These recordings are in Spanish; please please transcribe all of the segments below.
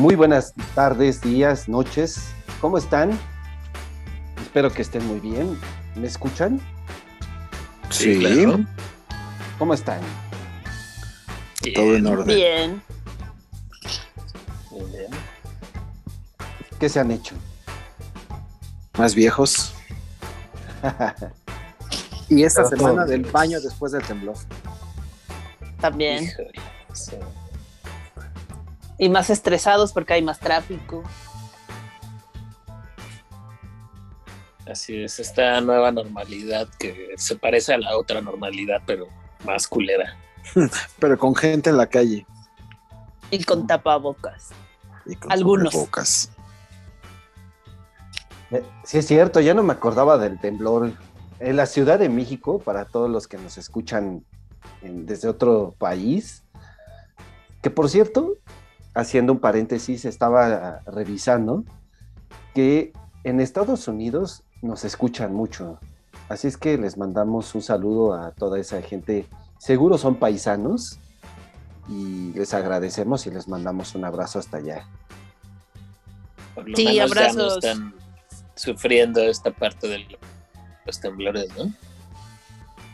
Muy buenas tardes, días, noches. ¿Cómo están? Espero que estén muy bien. ¿Me escuchan? Sí. ¿Cómo están? Todo en orden. Bien. Bien. ¿Qué se han hecho? Más viejos. y esta Pero semana del baño después del temblor. También. Híjole, sí. Y más estresados porque hay más tráfico. Así es, esta nueva normalidad que se parece a la otra normalidad, pero más culera. Pero con gente en la calle. Y con tapabocas. Y con Algunos. cubrebocas. Eh, Sí, es cierto, ya no me acordaba del temblor. En la Ciudad de México, para todos los que nos escuchan en- desde otro país, que por cierto, haciendo un paréntesis, estaba revisando que en Estados Unidos nos escuchan mucho. Así es que les mandamos un saludo a toda esa gente. Seguro son paisanos y les agradecemos y les mandamos un abrazo hasta allá. Por lo Sí, menos ya no abrazos. están sufriendo esta parte de los temblores, ¿no?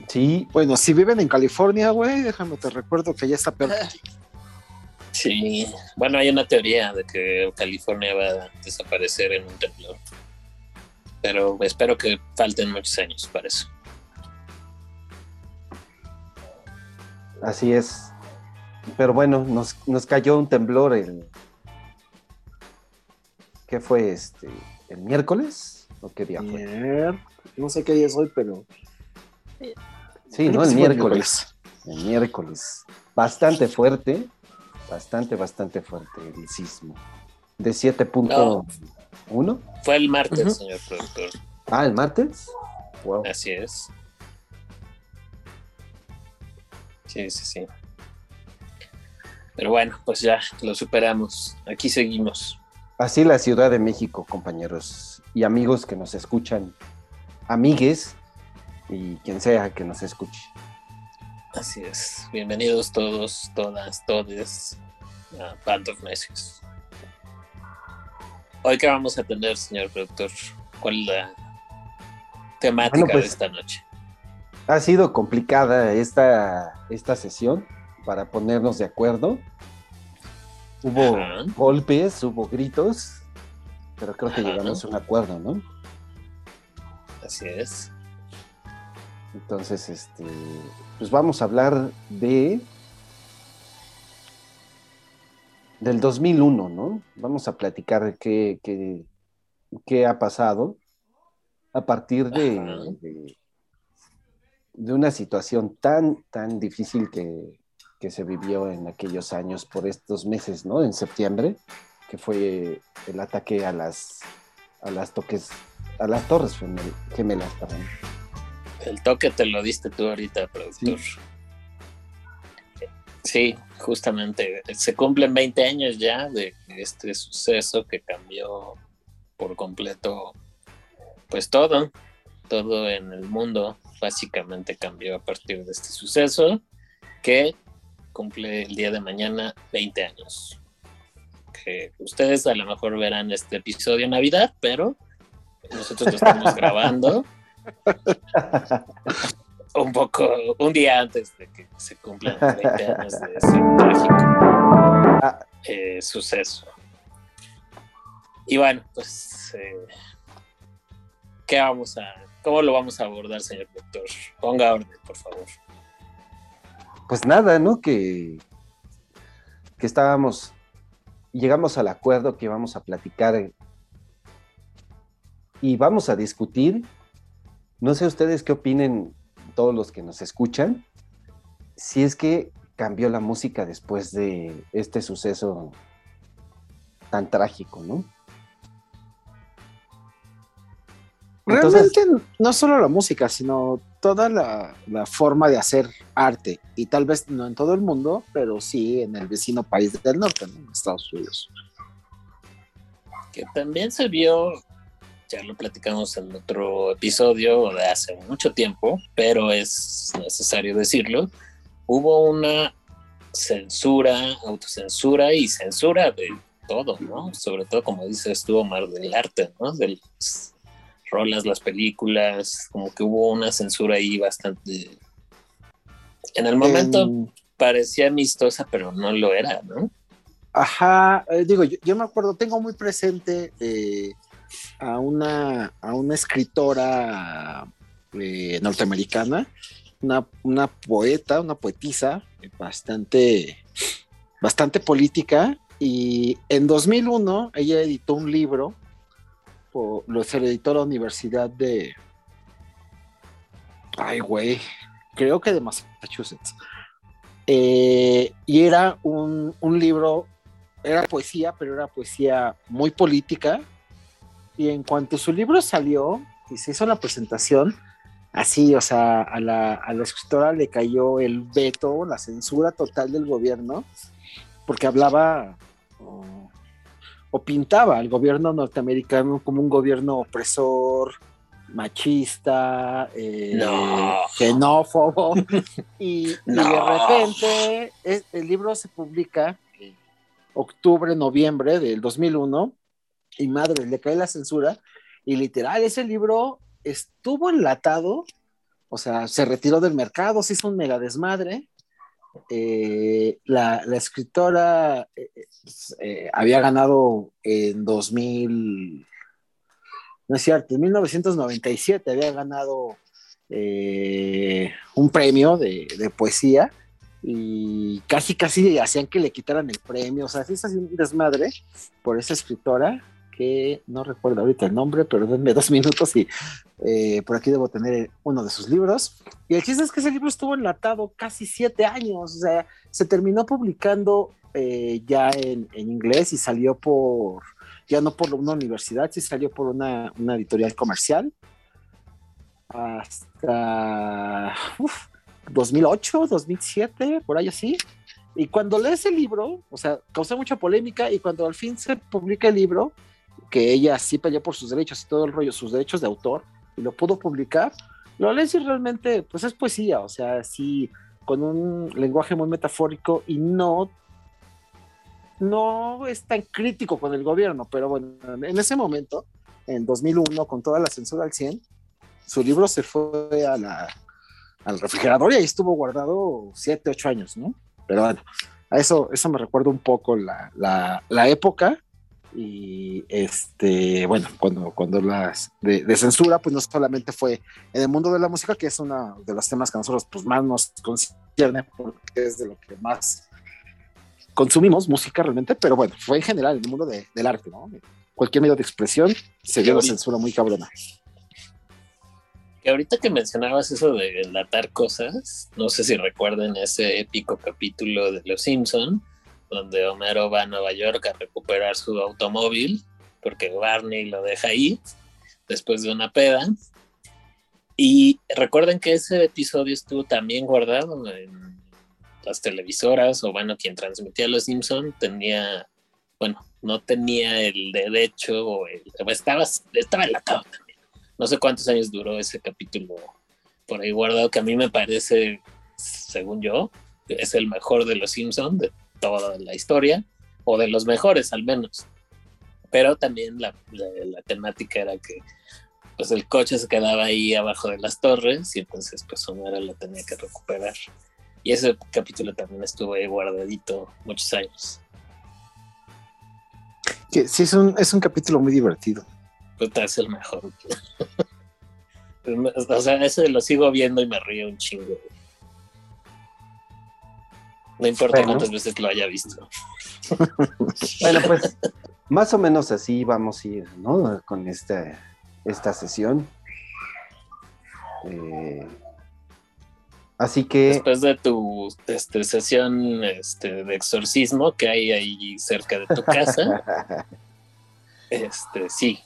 Sí, Bueno, si viven en California, güey, déjame te recuerdo que ya está peor. Sí, bueno, hay una teoría de que California va a desaparecer en un temblor. Pero espero que falten muchos años para eso. Así es. Pero bueno, nos, nos cayó un temblor el. ¿Qué fue este? ¿El miércoles? ¿O qué día fue? Mier- No sé qué día es hoy, pero. Sí, ¿no? El miércoles. El miércoles. Bastante fuerte. Bastante, bastante fuerte el sismo. De 7.1. Fue el martes, señor productor. Ah, el martes. Wow. Así es. Sí, sí, sí. Pero bueno, pues ya lo superamos. Aquí seguimos. Así la Ciudad de México, compañeros y amigos que nos escuchan. Amigues y quien sea que nos escuche. Así es. Bienvenidos todos, todas, todes a Band of Necios. Hoy que vamos a tener, señor productor, ¿cuál es la temática Bueno, pues, de esta noche? Ha sido complicada esta, esta sesión para ponernos de acuerdo. Hubo Ajá. golpes, hubo gritos, pero creo que Ajá. llegamos a un acuerdo, ¿no? Así es. Entonces, este, pues vamos a hablar de del 2001, ¿no? Vamos a platicar qué, qué, qué ha pasado a partir de, de, de una situación tan, tan difícil que, que se vivió en aquellos años por estos meses, ¿no? En septiembre, que fue el ataque a las, a las toques, a las torres gemel- gemelas, perdón. El toque te lo diste tú ahorita, productor. Sí. justamente. Se cumplen 20 años ya de este suceso que cambió por completo, pues todo, todo en el mundo básicamente cambió a partir de este suceso que cumple el día de mañana 20 años. Que ustedes a lo mejor verán este episodio en Navidad, pero nosotros lo estamos grabando un poco, un día antes de que se cumplan los 20 años de ese trágico eh, suceso. Y bueno, pues, eh, ¿qué vamos a, cómo lo vamos a abordar, señor doctor? Ponga orden, por favor. pues nada, ¿no? Que, que estábamos, llegamos al acuerdo que vamos a platicar eh, y vamos a discutir. No sé ustedes qué opinen, todos los que nos escuchan, si es que cambió la música después de este suceso tan trágico, ¿no? Entonces- Realmente no solo la música, sino toda la, la forma de hacer arte. Y tal vez no en todo el mundo, pero sí en el vecino país del norte, ¿no? en Estados Unidos. Que también se vio, ya lo platicamos en otro episodio de hace mucho tiempo, pero es necesario decirlo, hubo una censura, autocensura y censura de todo, ¿no? Sobre todo, como dice, estuvo más del arte, ¿no? De las rolas, las películas, como que hubo una censura ahí bastante... En el momento En- parecía amistosa, pero no lo era, ¿no? Ajá, eh, digo, yo, yo me acuerdo, tengo muy presente eh, a, una, a una escritora eh, norteamericana, una, una poeta, una poetisa eh, bastante, bastante política, y en 2001 ella editó un libro, po- lo se lo editó la Universidad de... Ay, güey, creo que de Massachusetts. Eh, y era un, un libro era poesía, pero era poesía muy política. Y en cuanto su libro salió y se hizo la presentación, así, o sea, a la, a la escritora le cayó el veto, la censura total del gobierno, porque hablaba o, o pintaba al gobierno norteamericano como un gobierno opresor, machista, eh, No. xenófobo. y, y de repente es- el libro se publica octubre, noviembre del 2001 y madre, le cae la censura y literal ese libro estuvo enlatado, o sea, se retiró del mercado, se hizo un mega desmadre. Eh, la, escritora eh, eh, había ganado en 2000, no es cierto, en 1997 había ganado un premio de, poesía y casi casi hacían que le quitaran el premio, o sea, se hizo un desmadre por esa escritora que no recuerdo ahorita el nombre, pero denme dos minutos y eh, por aquí debo tener uno de sus libros. Y el chiste es que ese libro estuvo enlatado casi siete años, o sea, se terminó publicando eh, ya en, en inglés y salió por, ya no por una universidad, sí salió por una, una editorial comercial hasta uf, 2008, 2007, por ahí así. Y cuando lees el libro, o sea, causa mucha polémica y cuando al fin se publica el libro, que ella sí peleó por sus derechos y todo el rollo, sus derechos de autor, y lo pudo publicar, lo lees y realmente, pues es poesía, o sea, sí, con un lenguaje muy metafórico y no, no es tan crítico con el gobierno, pero bueno, en ese momento, en 2001, con toda la censura al 100, su libro se fue a la, al refrigerador y ahí estuvo guardado 7, 8 años, ¿no? Pero bueno, a eso, eso me recuerda un poco la, la, la época y este, bueno, cuando, cuando las de, de, censura, pues no solamente fue en el mundo de la música, que es uno de los temas que a nosotros pues, más nos concierne, porque es de lo que más consumimos, música realmente, pero bueno, fue en general en el mundo de, del arte, ¿no? Cualquier medio de expresión se vio la censura muy cabrona. Que ahorita que mencionabas eso de enlatar cosas, no sé si recuerden ese épico capítulo de Los Simpson, donde Homero va a Nueva York a recuperar su automóvil, porque Barney lo deja ahí después de una peda. Y recuerden que ese episodio estuvo también guardado en las televisoras, o bueno, quien transmitía Los Simpson tenía, bueno, no tenía el derecho, o el, estaba, estaba enlatado también. No sé cuántos años duró ese capítulo por ahí guardado, que a mí me parece, según yo, es el mejor de Los Simpson toda la historia, o de los mejores al menos. Pero también la, la, la, temática era que pues el coche se quedaba ahí abajo de las torres y entonces pues Homero lo tenía que recuperar. Y ese capítulo también estuvo ahí guardadito muchos años. Que sí, es un, es un capítulo muy divertido. Pues es el mejor. o sea, ese lo sigo viendo y me río un chingo. No importa bueno. cuántas veces lo haya visto. bueno, pues más o menos así vamos a ir, ¿no? Con este, esta sesión. Eh, así que. Después de tu este, sesión este, de exorcismo que hay ahí cerca de tu casa, este, sí.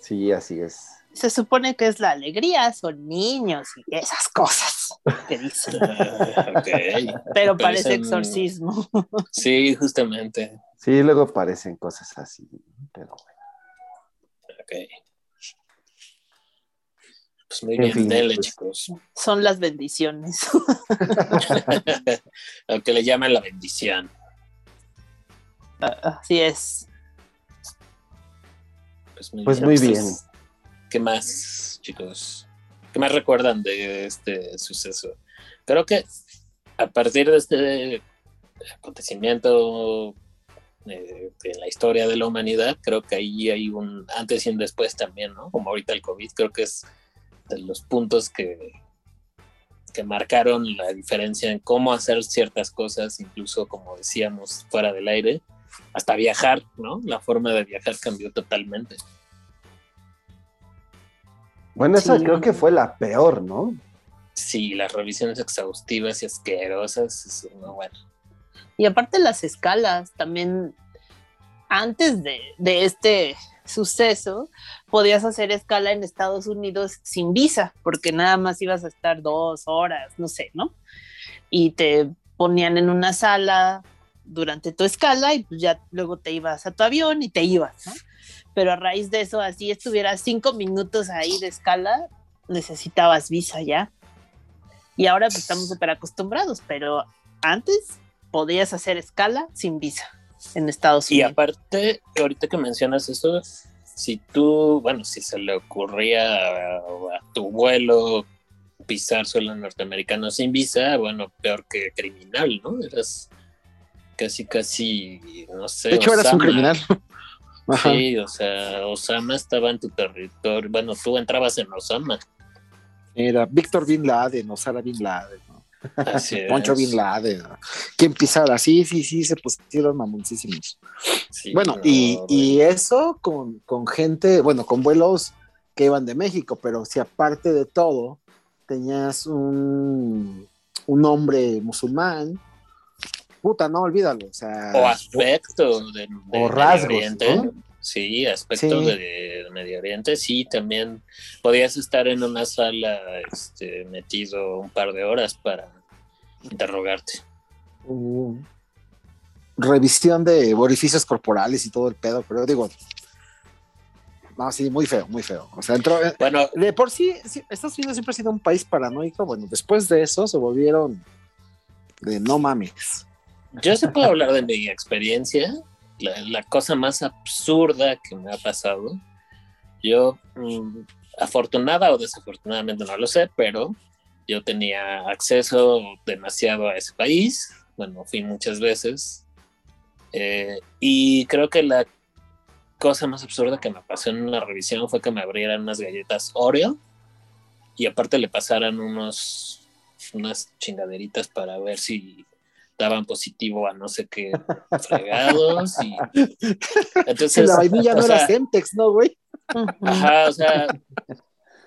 Sí, así es. Se supone que es la alegría, son niños y esas cosas que dicen. Uh, okay. Pero parece Parecen... exorcismo. Sí, justamente. Sí, luego parecen cosas así, pero bueno. Ok. Pues muy en bien, fin, dele, pues... chicos. Son las bendiciones. Lo que le llaman la bendición. Así es. Pues muy Pues bien. muy Pues, bien. ¿Qué más, chicos? ¿Qué más recuerdan de este suceso? Creo que a partir de este acontecimiento eh, en la historia de la humanidad, creo que ahí hay un antes y un después también, ¿no? Como ahorita el COVID, creo que es de los puntos que, que marcaron la diferencia en cómo hacer ciertas cosas, incluso como decíamos, fuera del aire, hasta viajar, ¿no? La forma de viajar cambió totalmente. Bueno, esa Sí. creo que fue la peor, ¿no? Sí, las revisiones exhaustivas y asquerosas, es no, bueno. Y aparte las escalas, también antes de, de este suceso, podías hacer escala en Estados Unidos sin visa, porque nada más ibas a estar dos horas, no sé, ¿no? Y te ponían en una sala durante tu escala y pues ya luego te ibas a tu avión y te ibas, ¿no? Pero a raíz de eso, así estuvieras cinco minutos ahí de escala, necesitabas visa ya. Y ahora pues, estamos súper acostumbrados, pero antes podías hacer escala sin visa en Estados Y Unidos. aparte, ahorita que mencionas eso, si tú, bueno, si se le ocurría a, a tu vuelo pisar suelo norteamericano sin visa, bueno, peor que criminal, ¿no? Eras casi, casi, no sé. De hecho, eras un criminal. Ajá. Sí, o sea, Osama estaba en tu territorio. Bueno, tú entrabas en Osama. Era Víctor Bin Laden, Osara Bin Laden, ¿no? Así Poncho es. Bin Laden. ¿no? ¿Quién pisara? Sí, sí, sí, se pusieron mamoncísimos. Sí, Bueno, no, y, y eso con, con gente, bueno, con vuelos que iban de México, pero si aparte de todo tenías un, un hombre musulmán, puta, no, olvídalo. O sea, O aspecto de, de o Medio rasgos, Oriente. ¿no? Sí, aspecto Sí. De, de Medio Oriente, sí, también podías estar en una sala este, metido un par de horas para interrogarte. uh, revisión de orificios corporales y todo el pedo, pero digo, no, sí, muy feo, muy feo. O sea, entró, Bueno, de por sí, sí, Estados Unidos siempre ha sido un país paranoico. Bueno, después de eso se volvieron de no mames. Yo sí puedo hablar de mi experiencia. La, la cosa más absurda que me ha pasado. Yo, mm, afortunada o desafortunadamente no lo sé, pero yo tenía acceso demasiado a ese país. Bueno, fui muchas veces. Eh, y creo que la cosa más absurda que me pasó en una revisión fue que me abrieran unas galletas Oreo y aparte le pasaran unos unas chingaderitas para ver si daban positivo a no sé qué fregados y entonces la vainilla no sea, era Semtex, ¿no, güey? ajá, o sea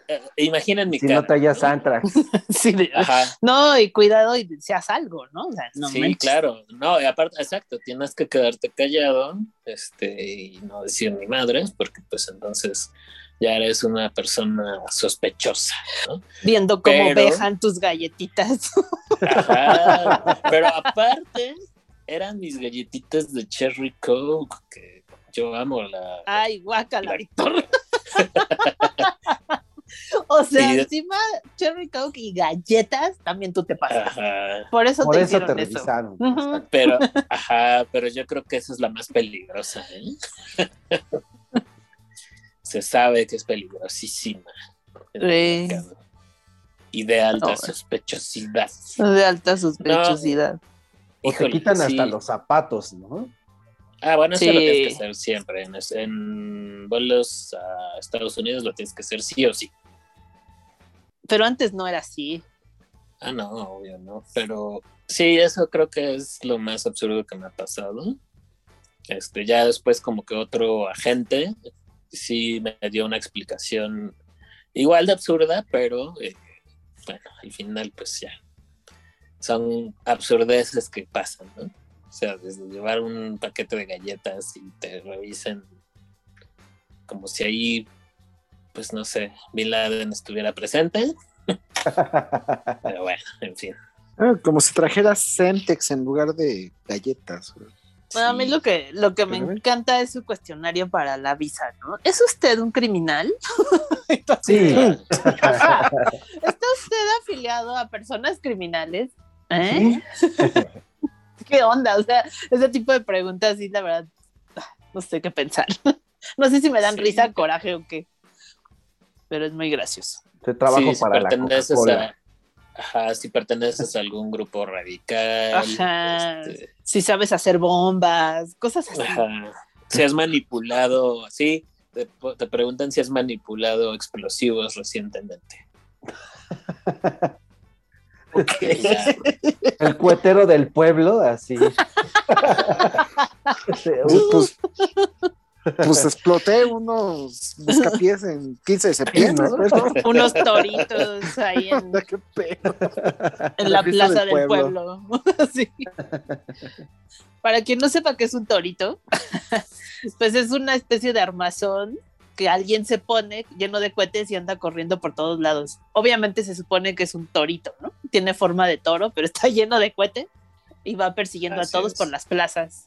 eh, imaginen mi Si cara no te hallas ¿no? Antrax. Sí, Ajá, No, y cuidado y seas algo, ¿no? O sea, no sí, manches. claro. No, y aparte, exacto, tienes que quedarte callado este, y no decir ni madres, porque pues entonces ya eres una persona sospechosa, ¿no? Viendo cómo Pero- vejan tus galletitas. Ajá. Pero aparte, eran mis galletitas de Cherry Coke, que yo amo la... Ay, guácala, La- Víctor. o sea, Y- encima Cherry Coke y galletas, también tú te pasas. Ajá. Por eso Por te eso te eso. revisaron. Pero, ajá, pero yo creo que esa es la más peligrosa, ¿eh? Se sabe que es peligrosísima. Sí. Y de alta No. sospechosidad. De alta sospechosidad. O te quitan sí. hasta los zapatos, ¿no? Ah, bueno, eso Sí. lo tienes que hacer siempre. En, en vuelos a Estados Unidos lo tienes que hacer sí o sí. Pero antes no era así. Ah, no, obvio, no. Pero sí, eso creo que es lo más absurdo que me ha pasado. Este, ya después como que otro agente sí me dio una explicación igual de absurda, pero eh, bueno, al final pues ya son absurdeces que pasan, ¿no? O sea, desde llevar un paquete de galletas y te revisen como si ahí, pues no sé, Bin Laden estuviera presente. Pero bueno, en fin. Ah, como si trajeras Semtex en lugar de galletas. güey. Bueno, a mí lo que, lo que me encanta es su cuestionario para la visa, ¿no? ¿Es usted un criminal? Sí. ¿Está usted afiliado a personas criminales? ¿Eh? ¿Qué onda? O sea, ese tipo de preguntas, sí, la verdad, no sé qué pensar. No sé si me dan Sí. risa, coraje o qué. Pero es muy gracioso. Te trabajo Sí, si para la Coca-Cola. Ajá, si perteneces a algún grupo radical, Ajá. este, Si sabes hacer bombas, cosas así. ajá, si has manipulado, sí, te, te preguntan si has manipulado explosivos recientemente. El cuetero del pueblo, así. Pues, pues, exploté unos buscapiés en 15 de septiembre. ¿no? Unos toritos ahí en, ¿Qué pedo? en la plaza del pueblo. Sí. Para quien no sepa qué es un torito, pues es una especie de armazón que alguien se pone lleno de cohetes y anda corriendo por todos lados. Obviamente se supone que es un torito, ¿no? Tiene forma de toro, pero está lleno de cohetes y va persiguiendo Así a todos es. por las plazas.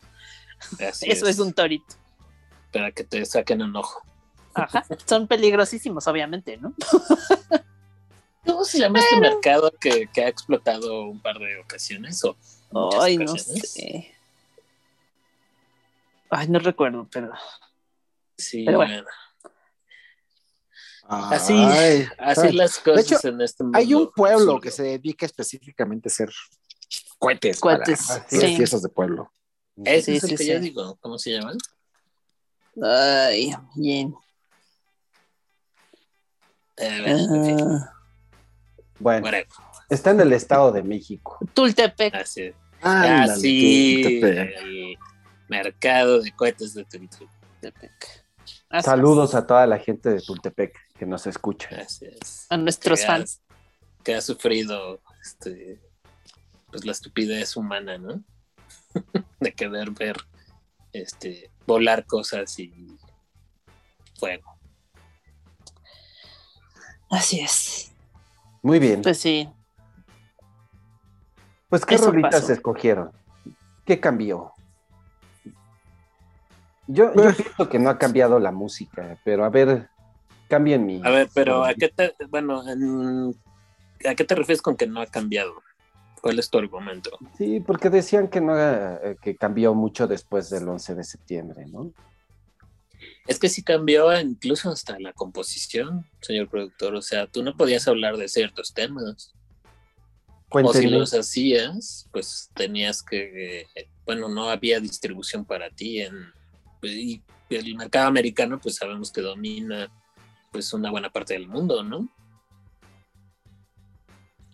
así Eso es un torito. Para que te saquen un ojo. Ajá. Son peligrosísimos, obviamente, ¿no? ¿Cómo se llama este mercado que, que ha explotado un par de ocasiones? O muchas Ay, no ocasiones? sé. Ay, no recuerdo, pero Sí, Pero bueno. bueno. Así, Ay, así las cosas hecho, en este mundo. Hay un pueblo absurdo. que se dedica específicamente a hacer cohetes. Cohetes, para sí. fiestas de pueblo. Ese Sí, es el sí, que sí. yo digo. ¿Cómo se llaman? Ay, bien. Ah, Bueno, whatever. está en el Estado de México. Tultepec. Así. Ándale, Tepe. el mercado de cohetes de Tultepec. Así Saludos a toda la gente de Tultepec que nos escucha. Es. A nuestros Que ha- fans. Que ha sufrido este, pues la estupidez humana, ¿no? de querer ver este, volar cosas y fuego. Así es. Muy bien. Pues sí. Pues, ¿qué eso rolitas pasó. escogieron? ¿Qué cambió? Yo, yo pienso que no ha cambiado la música, pero a ver, cambien mi. A ver, pero ¿a qué te, bueno, en- ¿a qué te refieres con que no ha cambiado? ¿Cuál es tu argumento? Sí, porque decían que no eh, que cambió mucho después del 11 de septiembre, ¿no? Es que sí cambió incluso hasta la composición, señor productor. O sea, tú no podías hablar de ciertos temas. O si los hacías, pues tenías que, eh, bueno, no había distribución para ti en pues, y el mercado americano, pues sabemos que domina pues una buena parte del mundo, ¿no?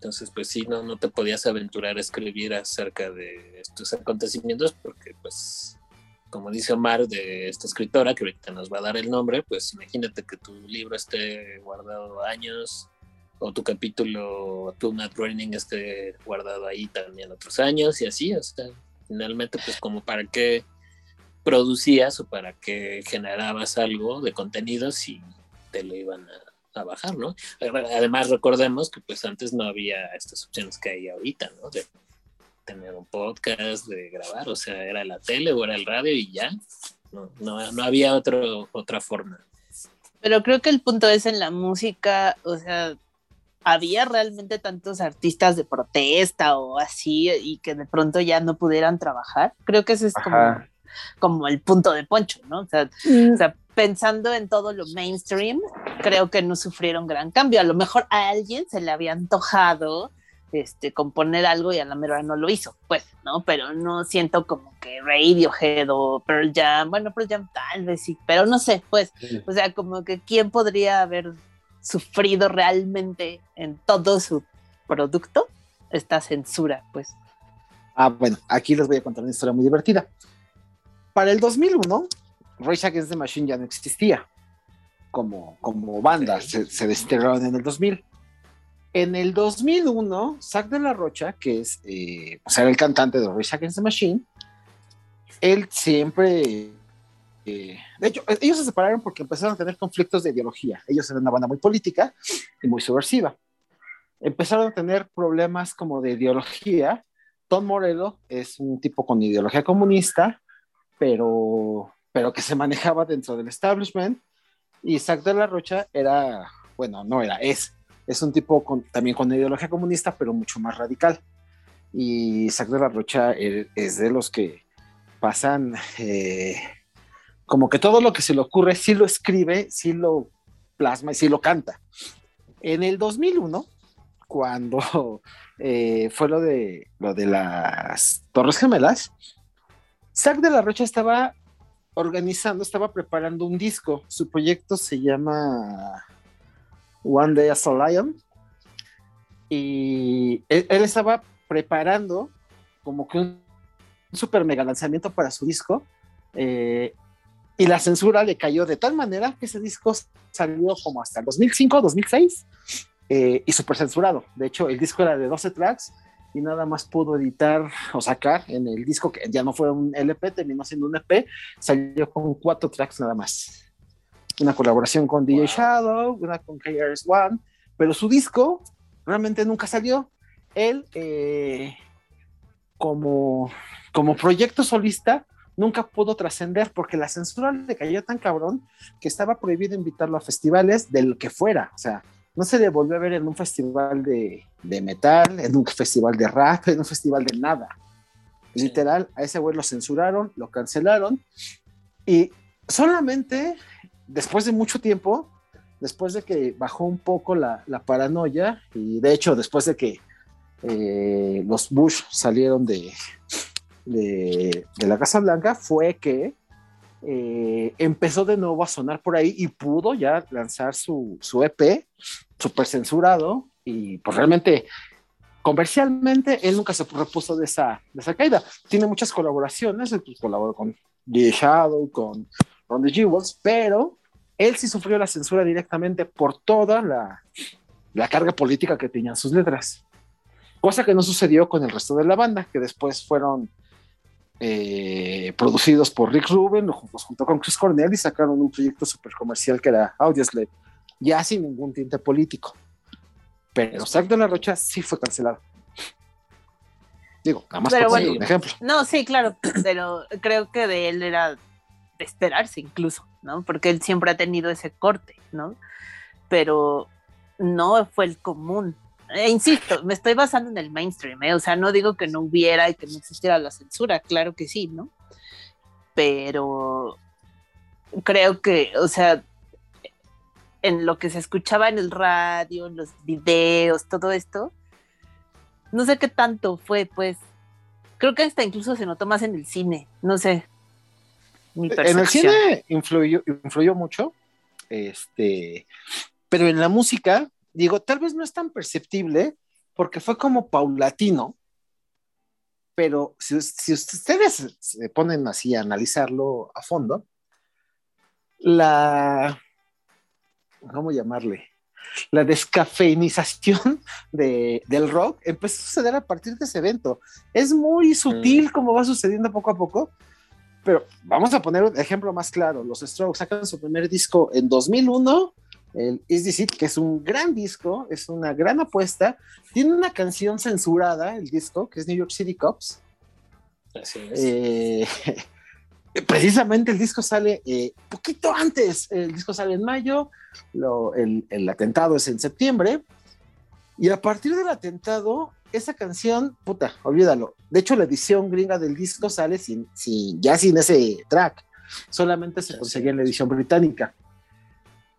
Entonces, pues sí, no, no te podías aventurar a escribir acerca de estos acontecimientos porque, pues, como dice Omar de esta escritora, que ahorita nos va a dar el nombre, pues imagínate que tu libro esté guardado años o tu capítulo, tu Matt Groening esté guardado ahí también otros años y así, o sea, finalmente pues como para qué producías o para qué generabas algo de contenido si te lo iban a, a bajar, ¿no? Además recordemos que pues antes no había estas opciones que hay ahorita, ¿no? De tener un podcast, de grabar, o sea, era la tele o era el radio y ya, no, no, no había otro, otra forma. Pero creo que el punto es en la música, o sea, había realmente tantos artistas de protesta o así y que de pronto ya no pudieran trabajar. Creo que ese es Ajá. como el punto de Poncho, ¿no? O sea, o sea, pensando en todo lo mainstream, creo que no sufrieron gran cambio. A lo mejor a alguien se le había antojado este, componer algo y a la mera no lo hizo, pues, ¿no? Pero no siento como que Radiohead o Pearl Jam, bueno, Pearl Jam tal vez sí, pero no sé, pues, Sí. o sea, como que quién podría haber sufrido realmente en todo su producto esta censura, pues. Ah, bueno, aquí les voy a contar una historia muy divertida. Para el 2001, Rage Against the Machine ya no existía como, como banda, se, se desintegraron en el 2000. En el 2001, Zack de la Rocha, que es, eh, pues era el cantante de Rage Against the Machine, él siempre... eh, de hecho, ellos se separaron porque empezaron a tener conflictos de ideología. Ellos eran una banda muy política y muy subversiva. Empezaron a tener problemas como de ideología Tom Morello es un tipo con ideología comunista, pero, pero que se manejaba dentro del establishment. Y Isaac de la Rocha era, bueno, no era, es, es un tipo con, también con ideología comunista, pero mucho más radical. y Isaac de la Rocha eh, es de los que pasan eh, como que todo lo que se le ocurre, sí lo escribe, sí lo plasma y sí lo canta. En el 2001, cuando eh, fue lo de, lo de las Torres Gemelas, Isaac de la Rocha estaba organizando, estaba preparando un disco. Su proyecto se llama One Day as a Lion. Y él, estaba preparando como que un super mega lanzamiento para su disco. eh, y la censura le cayó de tal manera que ese disco salió como hasta el 2005, 2006 eh, y súper censurado. De hecho, el disco era de 12 tracks y nada más pudo editar o sacar en el disco que ya no fue un LP, terminó siendo un EP, salió con cuatro tracks nada más. Una colaboración con DJ Shadow, una con KRS One, pero su disco realmente nunca salió. Él, eh, como, como proyecto solista, nunca pudo trascender porque la censura le cayó tan cabrón que estaba prohibido invitarlo a festivales del que fuera. O sea, no se le volvió a ver en un festival de, de metal, en un festival de rap, en un festival de nada. Literal, a ese güey lo censuraron, lo cancelaron y solamente después de mucho tiempo, después de que bajó un poco la, la paranoia y de hecho después de que eh, los Bush salieron de, de, de, la Casa Blanca, fue que eh, empezó de nuevo a sonar por ahí y pudo ya lanzar su, su EP súper censurado y pues realmente comercialmente él nunca se repuso de esa, de esa caída. Tiene muchas colaboraciones, pues, colaboró con The Shadow, con Ron the Jewels, pero él sí sufrió la censura directamente por toda la, la carga política que tenían sus letras. Cosa que no sucedió con el resto de la banda, que después fueron eh, producidos por Rick Rubin, junto con Chris Cornell y sacaron un proyecto súper comercial que era Audioslave, ya sin ningún tinte político. Pero Zack de la Rocha sí fue cancelado. Digo, nada más por bueno, un ejemplo. No, sí, claro, pero creo que de él era de esperarse incluso, ¿no? Porque él siempre ha tenido ese corte, ¿no? Pero no fue el común. E insisto, me estoy basando en el mainstream, ¿eh? o sea, no digo que no hubiera y que no existiera la censura, claro que sí, ¿no? Pero creo que, o sea, en lo que se escuchaba en el radio, en los videos, todo esto, no sé qué tanto fue, pues, creo que hasta incluso se notó más en el cine, no sé. Mi En el cine influyó, influyó mucho, este, pero en la música, digo, tal vez no es tan perceptible porque fue como paulatino, pero si, si ustedes se ponen así a analizarlo a fondo, la, ¿cómo llamarle? La descafeinización de, del rock empezó a suceder a partir de ese evento. Es muy sutil como va sucediendo poco a poco, pero vamos a poner un ejemplo más claro. Los Strokes sacan su primer disco en 2001, el Is This It, que es un gran disco, es una gran apuesta. Tiene una canción censurada, el disco, que es New York City Cops. Así es. Eh, precisamente el disco sale eh, poquito antes, el disco sale en mayo, lo- el, el atentado es en septiembre, y a partir del atentado, esa canción, puta, olvídalo. De hecho, la edición gringa del disco sale sin, sin- ya sin ese track, solamente se conseguía en la edición británica.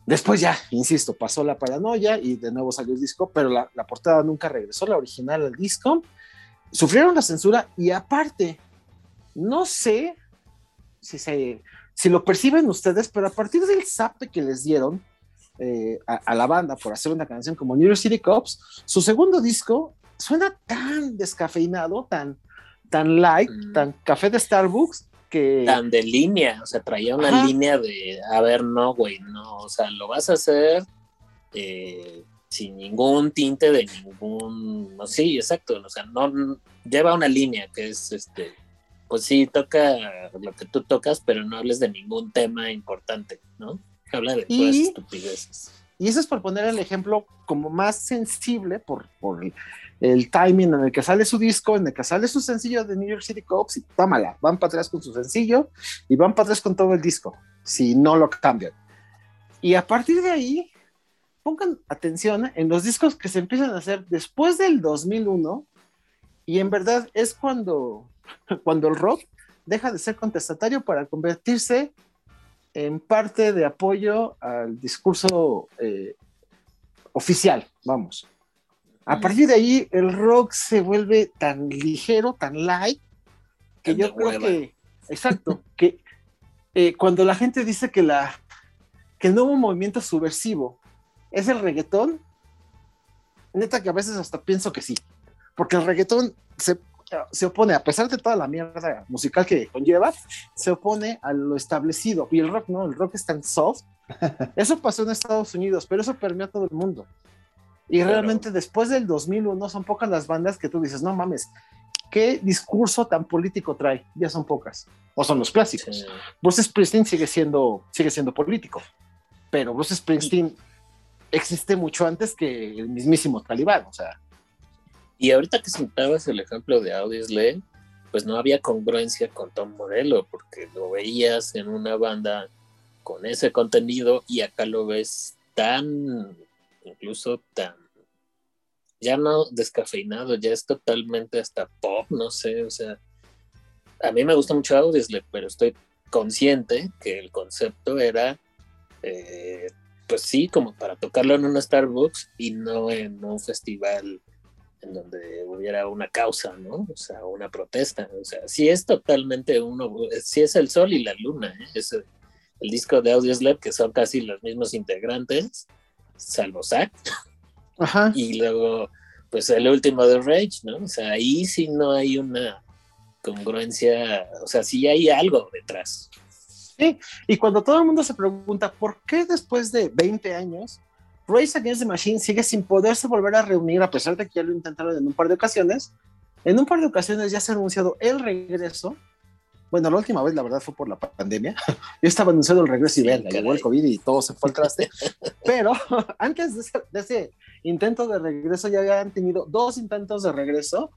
Después ya, insisto, pasó la paranoia y de nuevo salió el disco, pero la, la portada nunca regresó, la original al disco. Sufrieron la censura y aparte, no sé si, se, si lo perciben ustedes, pero a partir del zape que les dieron eh, a, a la banda por hacer una canción como New York City Cops, su segundo disco suena tan descafeinado, tan, tan light, Mm. tan café de Starbucks, que... Tan de línea, o sea, traía una Ajá. línea de, a ver, no, güey, no, o sea, lo vas a hacer eh, sin ningún tinte de ningún, no, sí, exacto, o sea, no, lleva una línea que es, este, pues sí, toca lo que tú tocas, pero no hables de ningún tema importante, ¿no? Habla de Y- puras estupideces. Y eso es por poner el ejemplo como más sensible por, por el, timing en el que sale su disco, en el que sale su sencillo de New York City Cops y tómala, van para atrás con su sencillo y van para atrás con todo el disco, si no lo cambian. Y a partir de ahí, pongan atención en los discos que se empiezan a hacer después del 2001, Y en verdad es cuando, cuando el rock deja de ser contestatario para convertirse en parte de apoyo al discurso eh, oficial, vamos. A partir de ahí, el rock se vuelve tan ligero, tan light, que yo creo que, exacto, que eh, cuando la gente dice que, la, que el nuevo movimiento subversivo es el reggaetón, neta que a veces hasta pienso que sí, porque el reggaetón se, se opone, a pesar de toda la mierda musical que conlleva, se opone a lo establecido, y el rock no, el rock es tan soft. Eso pasó en Estados Unidos, pero eso permea a todo el mundo. Y realmente después del 2001 son pocas las bandas que tú dices, no mames, ¿qué discurso tan político trae? Ya son pocas. O son los clásicos. Bruce Springsteen sigue siendo, sigue siendo político, pero Bruce Springsteen existe mucho antes que el mismísimo Talibán, o sea. Y ahorita que sentabas el ejemplo de Audioslave, pues no había congruencia con Tom Morello, porque lo veías en una banda con ese contenido y acá lo ves tan incluso tan, ya no descafeinado, ya es totalmente hasta pop, no sé, o sea, a mí me gusta mucho Audioslave, pero estoy consciente que el concepto era, eh, pues sí, como para tocarlo en una Starbucks y no en un festival en donde hubiera una causa, ¿no? O sea, una protesta. O sea, sí es totalmente uno, sí es el sol y la luna, ¿eh? es el, disco de Audioslave, que son casi los mismos integrantes, salvo Zack. Ajá. Y luego, pues el último de Rage, ¿no? O sea, ahí sí no hay una congruencia, o sea, sí hay algo detrás. Sí, y cuando todo el mundo se pregunta por qué después de 20 años Rage Against the Machine sigue sin poderse volver a reunir, a pesar de que ya lo intentaron en un par de ocasiones, en un par de ocasiones ya se ha anunciado el regreso bueno, la última vez, la verdad, fue por la pandemia. Yo estaba anunciando el regreso y verga, llegó el COVID y todo se fue al traste. Pero antes de ese, intento de regreso, ya habían tenido dos intentos de regreso.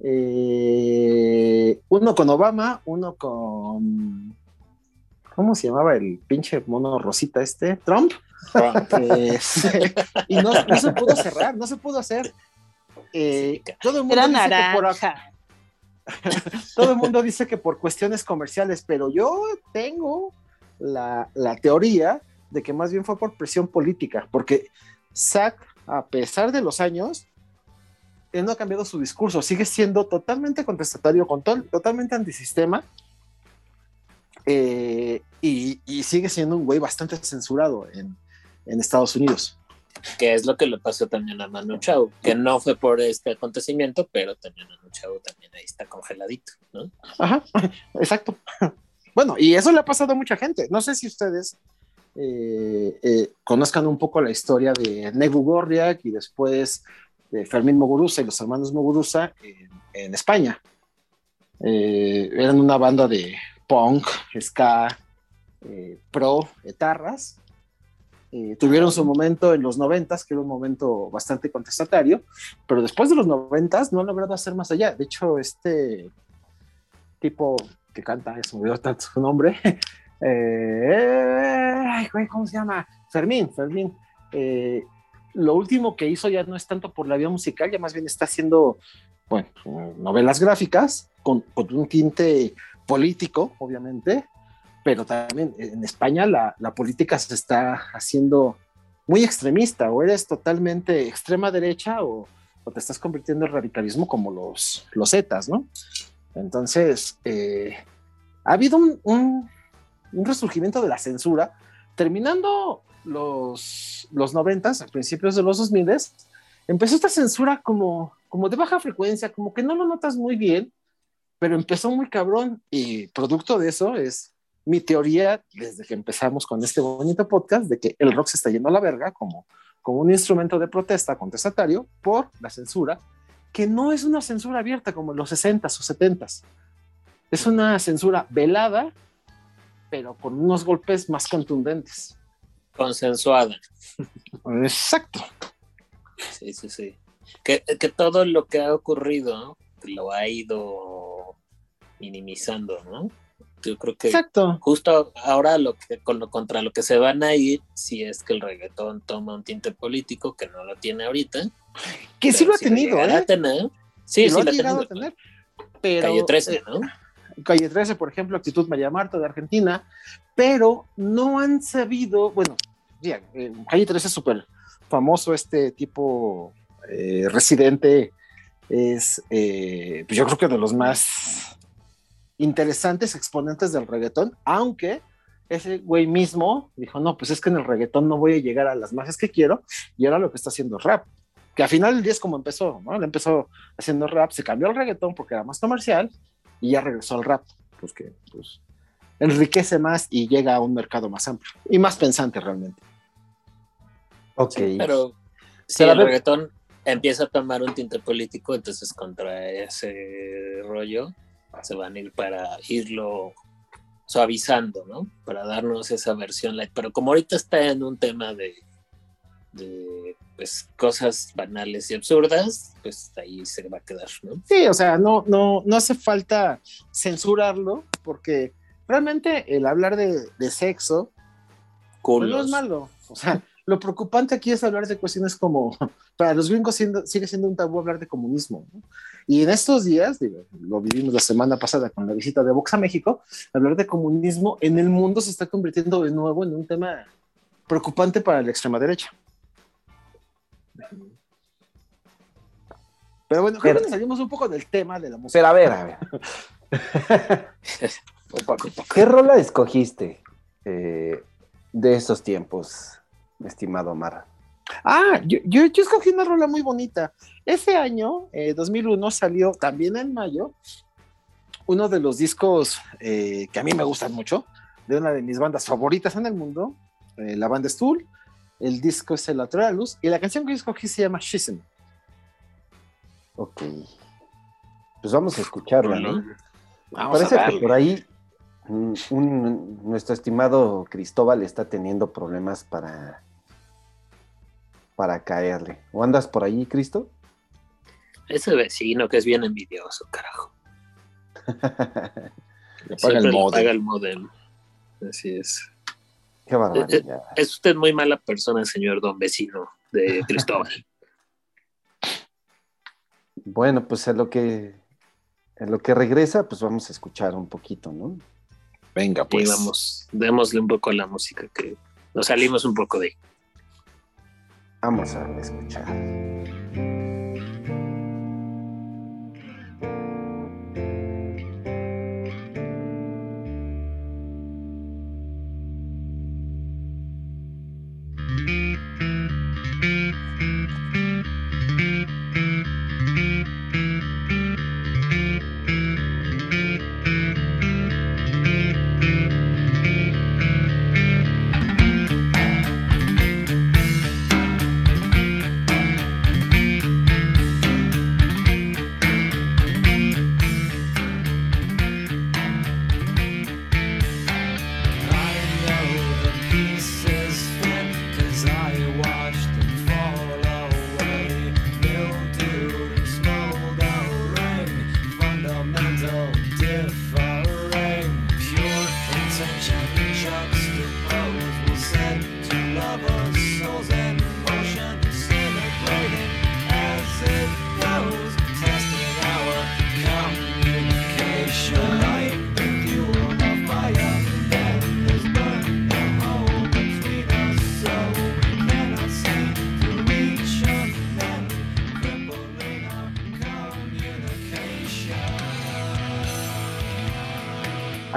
Eh, uno con Obama, uno con. ¿Cómo se llamaba el pinche mono rosita este? Trump. Este, y no, se pudo cerrar, no se pudo hacer. Eh, todo el mundo Era naranja. Todo el mundo dice que por cuestiones comerciales, pero yo tengo la, teoría de que más bien fue por presión política, porque Zack, a pesar de los años, él no ha cambiado su discurso, sigue siendo totalmente contestatario, con totalmente antisistema, eh, y, sigue siendo un güey bastante censurado en, en Estados Unidos que es lo que le pasó también a Manu Chao, que no fue por este acontecimiento, pero también Manu Chao también ahí está congeladito, ¿no? Ajá, exacto. Bueno, y eso le ha pasado a mucha gente. No sé si ustedes eh, eh, conozcan un poco la historia de Nebu Gordiak y después de Fermín Moguruza y los hermanos Moguruza en, España. Eh, eran una banda de punk, ska, pro, etarras, eh, tuvieron su momento en los noventas, que era un momento bastante contestatario, pero después de los noventas no han logrado hacer más allá. De hecho, este tipo que canta, se me olvidó tanto su nombre, eh, ¿cómo se llama? Fermín, Fermín. Eh, lo último que hizo ya no es tanto por la vía musical, ya más bien está haciendo, bueno, novelas gráficas con, con un tinte político, obviamente, pero también en España la, política se está haciendo muy extremista, o eres totalmente extrema derecha o, te estás convirtiendo en radicalismo como los, los Zetas, ¿no? Entonces, eh, ha habido un, resurgimiento de la censura, terminando los, los 90, a principios de los 2000, empezó esta censura como, como de baja frecuencia, como que no lo notas muy bien, pero empezó muy cabrón y producto de eso es mi teoría desde que empezamos con este bonito podcast de que el rock se está yendo a la verga como, como un instrumento de protesta contestatario por la censura, que no es una censura abierta como en los 60s o 70s. Es una censura velada, pero con unos golpes más contundentes. Consensuada. Exacto. Sí, sí, sí. Que, que todo lo que ha ocurrido lo ha ido minimizando, ¿no? Yo creo que justo ahora lo que, con lo, contra lo que se van a ir, si es que el reggaetón toma un tinte político, que no lo tiene ahorita. Que sí lo ha tenido, ¿eh? tener, Sí, sí, lo ha llegado a tener. Pero, Calle 13, eh, ¿no? Calle 13, por ejemplo, Actitud María Marta de Argentina, pero no han sabido, bueno, eh, Calle 13 es súper famoso este tipo eh, residente, es, eh, pues yo creo que de los más interesantes exponentes del reggaetón, aunque ese güey mismo dijo, no, pues es que en el reggaetón no voy a llegar a las masas que quiero, y ahora lo que está haciendo es rap, que al final del día es como empezó, ¿no? Él empezó haciendo rap, se cambió al reggaetón porque era más comercial, y ya regresó al rap, pues que pues, enriquece más y llega a un mercado más amplio y más pensante realmente. Ok. Pero si Pero a el reggaetón empieza a tomar un tinte político, entonces contra ese rollo se van a ir para irlo suavizando, ¿no? Para darnos esa versión light. Pero como ahorita está en un tema de, de pues, cosas banales y absurdas, pues ahí se va a quedar, ¿no? Sí, o sea, no, no, no hace falta censurarlo porque realmente el hablar de, de sexo pues, no es Culos. malo. O sea, lo preocupante aquí es hablar de cuestiones como, para los gringos siendo- sigue siendo un tabú hablar de comunismo. ¿no? Y en estos días, digo, lo vivimos la semana pasada con la visita de Vox a México, hablar de comunismo en el mundo se está convirtiendo de nuevo en un tema preocupante para la extrema derecha. Pero bueno, creo que salimos un poco del tema de la música. Pero a ver, a ver. Un poco, un poco. ¿Qué rola escogiste eh, de esos tiempos, estimado Omar? Ah, yo, yo, yo escogí una rola muy bonita. Ese año, eh, 2001, salió también en mayo uno de los discos eh, que a mí me gustan mucho, de una de mis bandas favoritas en el mundo, eh, la banda Stool. El disco es El Atrás Luz y la canción que yo escogí se llama Schism. Ok. Pues vamos a escucharla, ¿no? Vamos Parece a que por ahí un- nuestro estimado Cristóbal está teniendo problemas para, para caerle. ¿O andas por ahí, Cristo? Ese vecino que es bien envidioso, carajo. Le paga el le modem. paga el modem. Así es. Qué barbaridad. Es usted muy mala persona, señor don vecino de Cristóbal. Bueno, pues en lo que en lo que regresa, pues vamos a escuchar un poquito, ¿no? Venga, y pues. vamos, démosle un poco a la música que nos salimos un poco de ahí. Vamos a escuchar.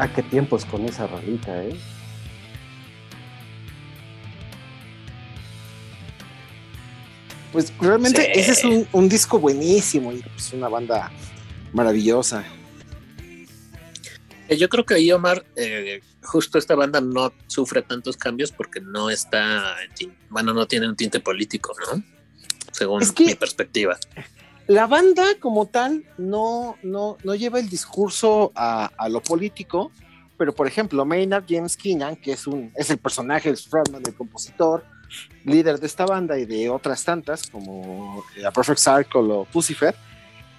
Ah, qué tiempos con esa rolita, ¿eh? Pues realmente Sí. ese es un, un disco buenísimo y es una banda maravillosa. Eh, Yo creo que ahí, Omar, eh, justo esta banda no sufre tantos cambios porque no está, bueno, no tiene un tinte político, ¿no? Según Es que- mi perspectiva. La banda como tal no, no, no lleva el discurso a, a lo político, pero por ejemplo, Maynard James Keenan, que es, un, es el personaje, el frontman, el compositor, líder de esta banda y de otras tantas como eh, A Perfect Circle o Pucifer,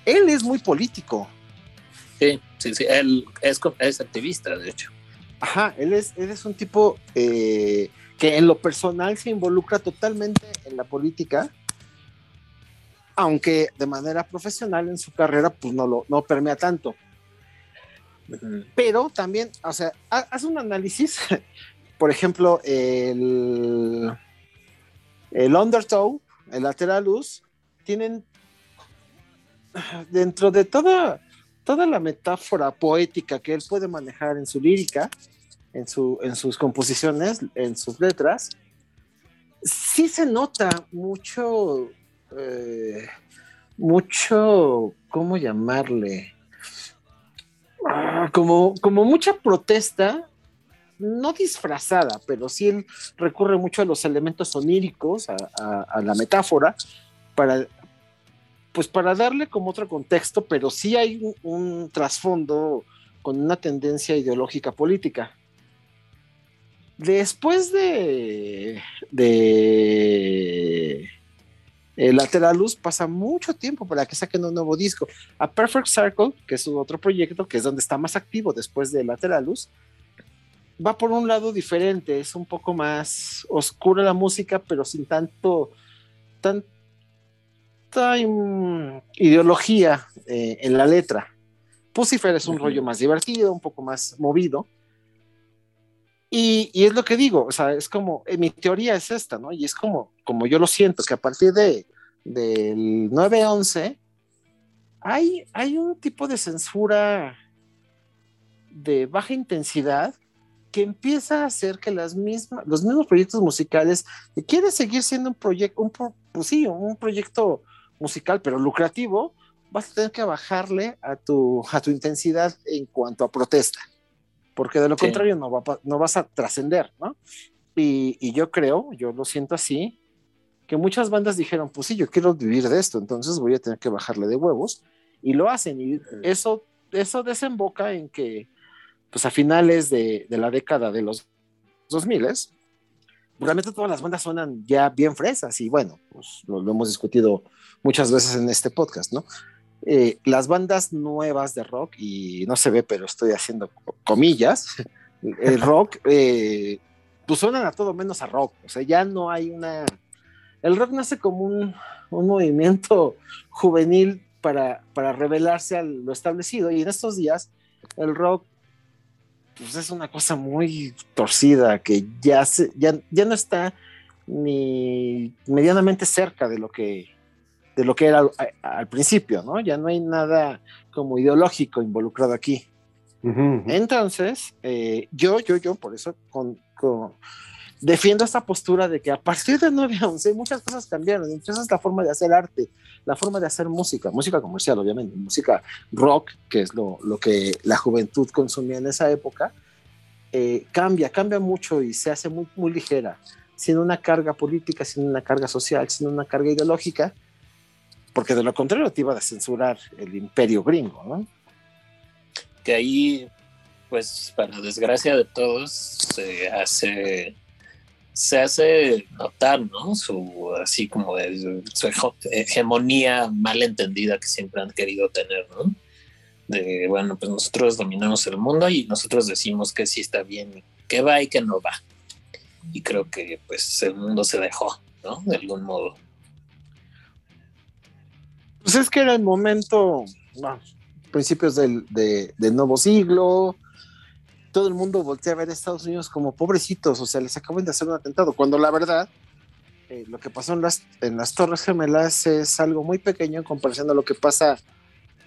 él es muy político. Sí, sí, sí. Él es, es activista, de hecho. Ajá, él es, él es un tipo eh, que en lo personal se involucra totalmente en la política, aunque de manera profesional en su carrera, pues no lo no permea tanto. Pero también, o sea, ha- haz un análisis, por ejemplo, el, el Undertow, el Lateralus, tienen dentro de toda, toda la metáfora poética que él puede manejar en su lírica, en, su, en sus composiciones, en sus letras, sí se nota mucho, eh, mucho, ¿cómo llamarle? Ah, como, como mucha protesta, no disfrazada, pero sí recurre mucho a los elementos oníricos, a la metáfora, para, pues para darle como otro contexto, pero sí hay un, un trasfondo con una tendencia ideológica política. Después de, de eh, Lateralus pasa mucho tiempo para que saquen un nuevo disco. A Perfect Circle, que es su otro proyecto, que es donde está más activo después de Lateralus, va por un lado diferente, es un poco más oscura la música, pero sin tanto, tanta ideología eh, en la letra. Pucifer es un rollo más divertido, un poco más movido. Y, es lo que digo, o sea, es como, eh, mi teoría es esta, ¿no? Y es como, como yo lo siento, que a partir de, del 9-11 hay, hay un tipo de censura de baja intensidad que empieza a hacer que las mismas, los mismos proyectos musicales, que quieren seguir siendo un proyecto, un, pues sí, un proyecto musical, pero lucrativo, vas a tener que bajarle a tu, a tu intensidad en cuanto a protesta, porque de lo Sí. contrario no, va, no vas a trascender, ¿no? Y, y yo creo, yo lo siento así, que muchas bandas dijeron, pues sí, yo quiero vivir de esto, entonces voy a tener que bajarle de huevos, y lo hacen, y eso, eso desemboca en que, pues a finales de, de la década de los 2000, realmente todas las bandas suenan ya bien fresas, y bueno, pues lo, lo hemos discutido muchas veces en este podcast, ¿no? Eh, las bandas nuevas de rock, y no se ve, pero estoy haciendo co- comillas, el rock, eh, pues suenan a todo menos a rock, o sea, ya no hay una... El rock nace como un, un movimiento juvenil para, para revelarse a lo establecido, y en estos días el rock pues es una cosa muy torcida que ya, se, ya, ya no está ni medianamente cerca de lo que de lo que era al, principio, ¿no? Ya no hay nada como ideológico involucrado aquí. Ujú. Entonces, eh, yo, yo, yo, por eso con, con- defiendo esta postura de que a partir de 9 a 11 muchas cosas cambiaron. Entonces, la forma de hacer arte, la forma de hacer música, música comercial, obviamente, música rock, que es lo, lo que la juventud consumía en esa época, eh, cambia, cambia mucho y se hace muy, muy ligera, sin una carga política, sin una carga social, sin una carga ideológica, porque de lo contrario te iba a censurar el imperio gringo, ¿no? que ahí, pues para desgracia de todos, se hace se hace notar, ¿no? Su así como de, su hegemonía mal entendida que siempre han querido tener, ¿no? De bueno, pues nosotros dominamos el mundo y nosotros decimos que sí está bien, que va y que no va. Y creo que pues el mundo se dejó, ¿no? De algún modo. Pues es que era el momento, bueno, principios del, de- del nuevo siglo, todo el mundo voltea a ver a Estados Unidos como pobrecitos, o sea, les acaban de hacer un atentado, cuando la verdad, eh, lo que pasó en las, en las Torres Gemelas es algo muy pequeño en comparación a lo que pasa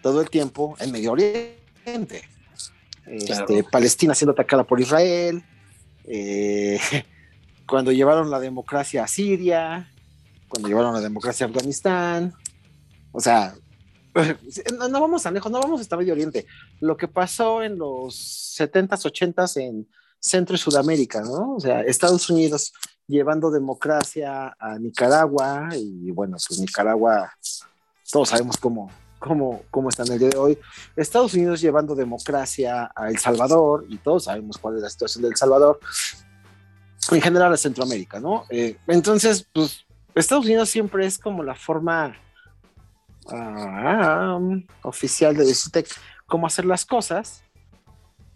todo el tiempo en Medio Oriente. Este, Claro. Palestina siendo atacada por Israel, eh, cuando llevaron la democracia a Siria, cuando llevaron la democracia a Afganistán, o sea, no, no vamos tan lejos, no vamos hasta Medio Oriente. Lo que pasó en los 70s, 80s en Centro y Sudamérica, ¿no? O sea, Estados Unidos llevando democracia a Nicaragua y bueno, pues Nicaragua, todos sabemos cómo, cómo, cómo está en el día de hoy. Estados Unidos llevando democracia a El Salvador y todos sabemos cuál es la situación de El Salvador. En general a Centroamérica, ¿no? Eh, entonces, pues Estados Unidos siempre es como la forma ah, oficial de decirte cómo hacer las cosas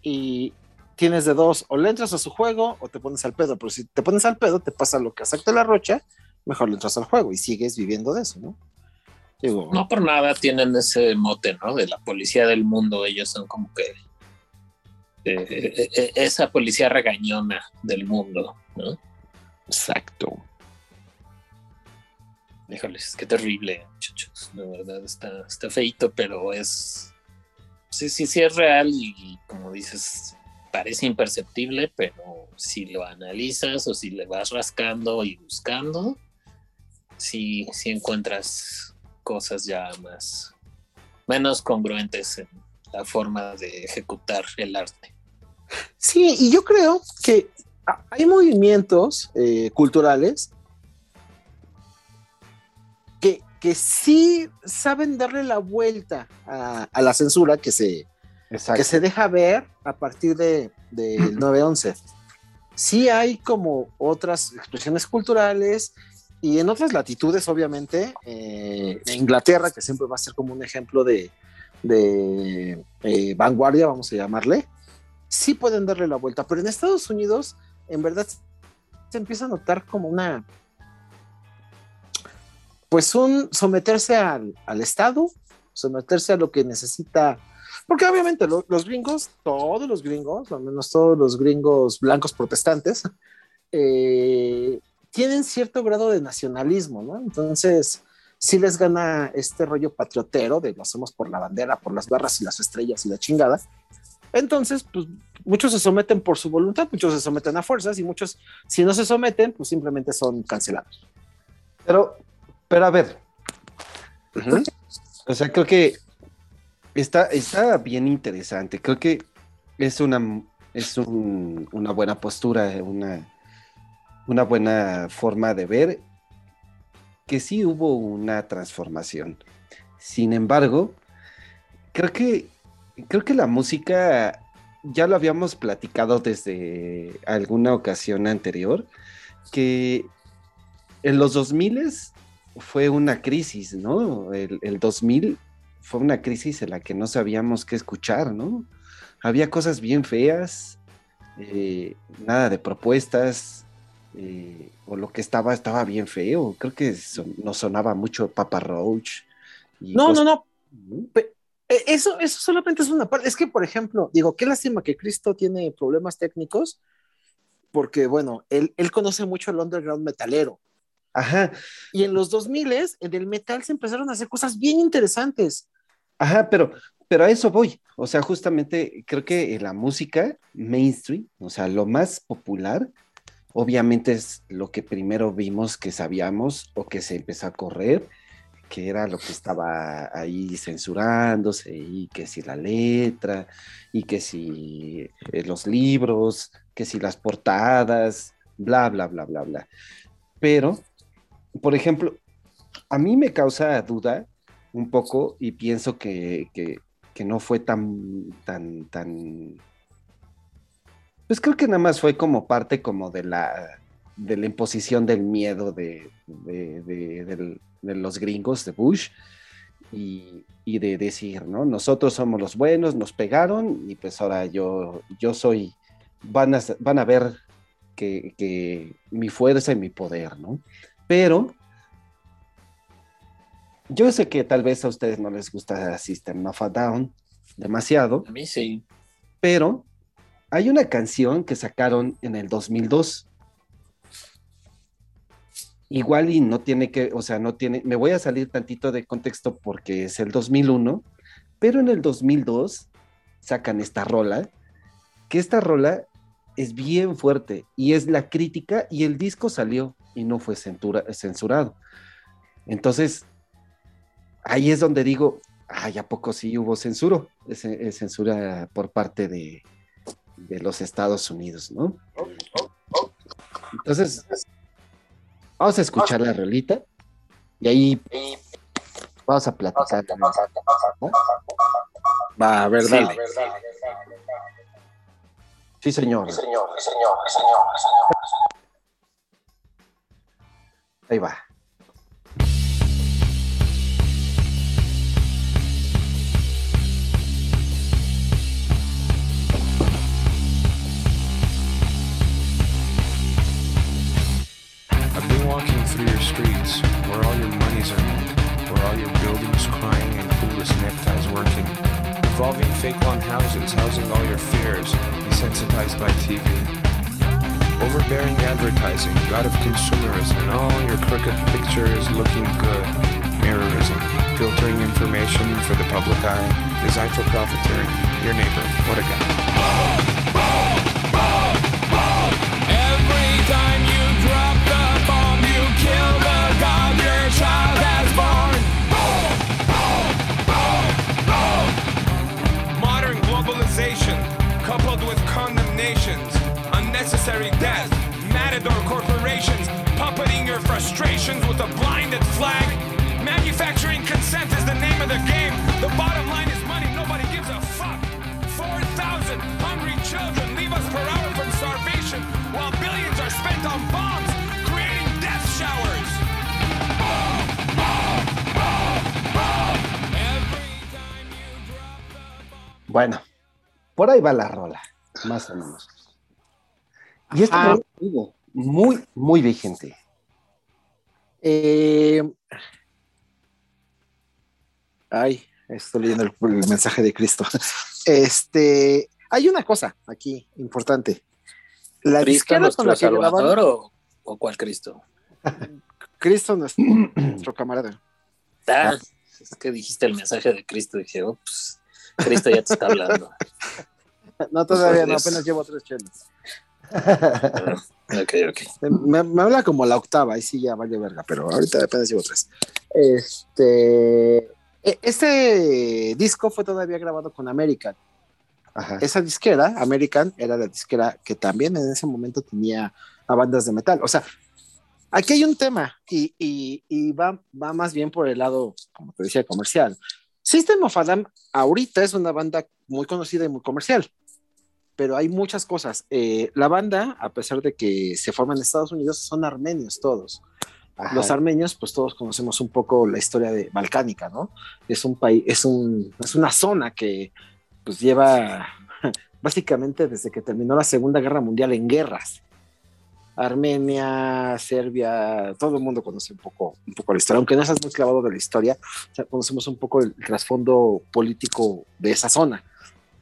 y tienes de dos, o le entras a su juego o te pones al pedo, pero si te pones al pedo te pasa lo que acepta la rocha, mejor le entras al juego y sigues viviendo de eso, ¿no? Digo, No por nada tienen ese mote, ¿no? De la policía del mundo. Ellos son como que eh, eh, eh, esa policía regañona del mundo, ¿no? Exacto. Híjoles, qué terrible, muchachos. De verdad está, está feito, pero es. Sí, sí, sí es real y como dices, parece imperceptible, pero si lo analizas o si le vas rascando y buscando, sí, sí encuentras cosas ya más menos congruentes en la forma de ejecutar el arte. Sí, y yo creo que hay movimientos eh, culturales que, que sí saben darle la vuelta a, a la censura que se, Exacto. que se deja ver a partir de, del 9-11. Sí hay como otras expresiones culturales y en otras latitudes, obviamente, eh, en Inglaterra, que siempre va a ser como un ejemplo de, de, eh, vanguardia, vamos a llamarle, sí pueden darle la vuelta, pero en Estados Unidos, en verdad, se empieza a notar como una, pues un someterse al, al Estado, someterse a lo que necesita porque obviamente lo- los gringos, todos los gringos, al menos todos los gringos blancos protestantes, eh, tienen cierto grado de nacionalismo, ¿no? Entonces, sí les gana este rollo patriotero de lo hacemos por la bandera, por las barras y las estrellas y la chingada. Entonces, pues muchos se someten por su voluntad, muchos se someten a fuerzas y muchos, si no se someten, pues simplemente son cancelados. Pero, pero a ver, o sea, creo que está, está bien interesante. Creo que es una, es un- una buena postura, una, una buena forma de ver que sí hubo una transformación. Sin embargo, creo que, creo que la música ya lo habíamos platicado desde alguna ocasión anterior, que en los 2000 fue una crisis, ¿no? El, el 2000 fue una crisis en la que no sabíamos qué escuchar, ¿no? Había cosas bien feas, eh, nada de propuestas, eh, o lo que estaba estaba bien feo. Creo que son- nos sonaba mucho Papa Roach. y No, no, cosas- no, Eh, Eso, eso solamente es una parte. Es que, por ejemplo, digo, qué lástima que Cristo tiene problemas técnicos, porque, bueno, él, él conoce mucho el underground metalero. Ajá, Y en los 2000 en el metal se empezaron a hacer cosas bien interesantes. Ajá, pero, pero a eso voy. O sea, justamente creo que la música mainstream, o sea, lo más popular, obviamente es lo que primero vimos que sabíamos o que se empezó a correr, que era lo que estaba ahí censurándose y que si la letra y que si eh, los libros, que si las portadas, bla, bla, bla, bla, bla. Pero, por ejemplo, a mí me causa duda un poco y pienso que, que- no fue tan, tan, tan... Pues creo que nada más fue como parte como de la, de la imposición del miedo de, de- de los gringos, de Bush, y, y de decir, ¿no? Nosotros somos los buenos, nos pegaron y pues ahora yo, yo soy, van a, van a ver que, que mi fuerza y mi poder, ¿no? Pero yo sé que tal vez a ustedes no les gusta System of a Down demasiado, A mí sí. pero hay una canción que sacaron en el 2002. Igual y no tiene que, o sea, no tiene, me voy a salir tantito de contexto porque es el 2001, pero en el 2002 sacan esta rola, que esta rola es bien fuerte y es la crítica y el disco salió y no fue censurado. Entonces, ahí es donde digo, ay, ¿a poco sí hubo censura? Es- es censura por parte de, de los Estados Unidos, ¿no? Entonces, vamos a escuchar la rolita y ahí vamos a platicar. ¿no? Va, verdad. Sí, señor. Ahí va. I've been walking through your streets where all your money's earned, where all your buildings crying and clueless neckties working. Evolving fake long houses, housing all your fears, desensitized by TV. Overbearing advertising, god of consumerism, and all your crooked pictures looking good. Mirrorism, filtering information for the public eye, designed for profiteering. Your neighbor, what a guy. Unnecessary death, matador corporations, puppeting your frustrations with a blinded flag. Manufacturing consent is the name of the game. The bottom line is money, nobody gives a fuck. 4,000 hungry children leave us per hour from starvation, while billions are spent on bombs, creating death showers. Bueno, por ahí va la rola, más o menos. Y Ajá. rola estuvo muy, muy vigente. Eh, Ay, estoy leyendo el, el mensaje de Cristo. Este, hay una cosa aquí importante. La ¿Cristo con nuestro la que grababan- Salvador o, o cuál Cristo? Cristo, nuestro, nuestro camarada. Ah, es que dijiste el mensaje de Cristo. Dije, oh, pues, Cristo ya te está hablando. No, todavía no, Pues, apenas llevo tres chelas. Ok, ok. Me, me habla como la octava, ahí sí ya vale verga, pero ahorita apenas llevo tres. Este, e- este disco fue todavía grabado con American. Ajá. Esa disquera, American, era la disquera que también en ese momento tenía a bandas de metal. O sea, aquí hay un tema y, y- y va, va más bien por el lado, como te decía, comercial. System of a Down ahorita es una banda muy conocida y muy comercial, pero hay muchas cosas. Eh, la banda, a pesar de que se forma en Estados Unidos, son armenios todos. Ajá. Los armenios, pues todos conocemos un poco la historia de balcánica, ¿no? Es un país, es un, es una zona que pues lleva básicamente desde que terminó la Segunda Guerra Mundial en guerras. Armenia, Serbia, todo el mundo conoce un poco, un poco la historia, aunque no seas muy clavado de la historia, o sea, conocemos un poco el trasfondo político de esa zona.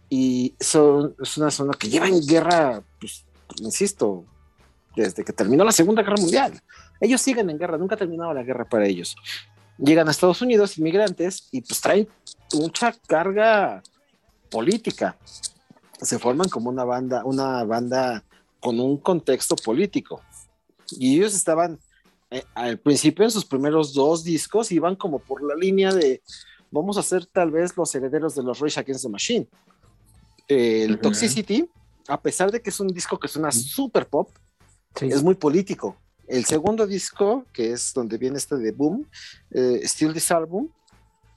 Y son, es una zona que lleva en guerra, pues, insisto, desde que terminó la Segunda Guerra Mundial. Ellos siguen en guerra, nunca ha terminado la guerra para ellos. Llegan a Estados Unidos inmigrantes y pues traen mucha carga política. Se forman como una banda, una banda con un contexto político. Y ellos estaban, eh, al principio en sus primeros dos discos, iban como por la línea de vamos a ser tal vez los herederos de los Rage Against the Machine. El. Toxicity, a pesar de que es un disco que suena super pop, Sí. es muy político. El segundo disco, que es donde viene este de Boom, eh, Still This Album,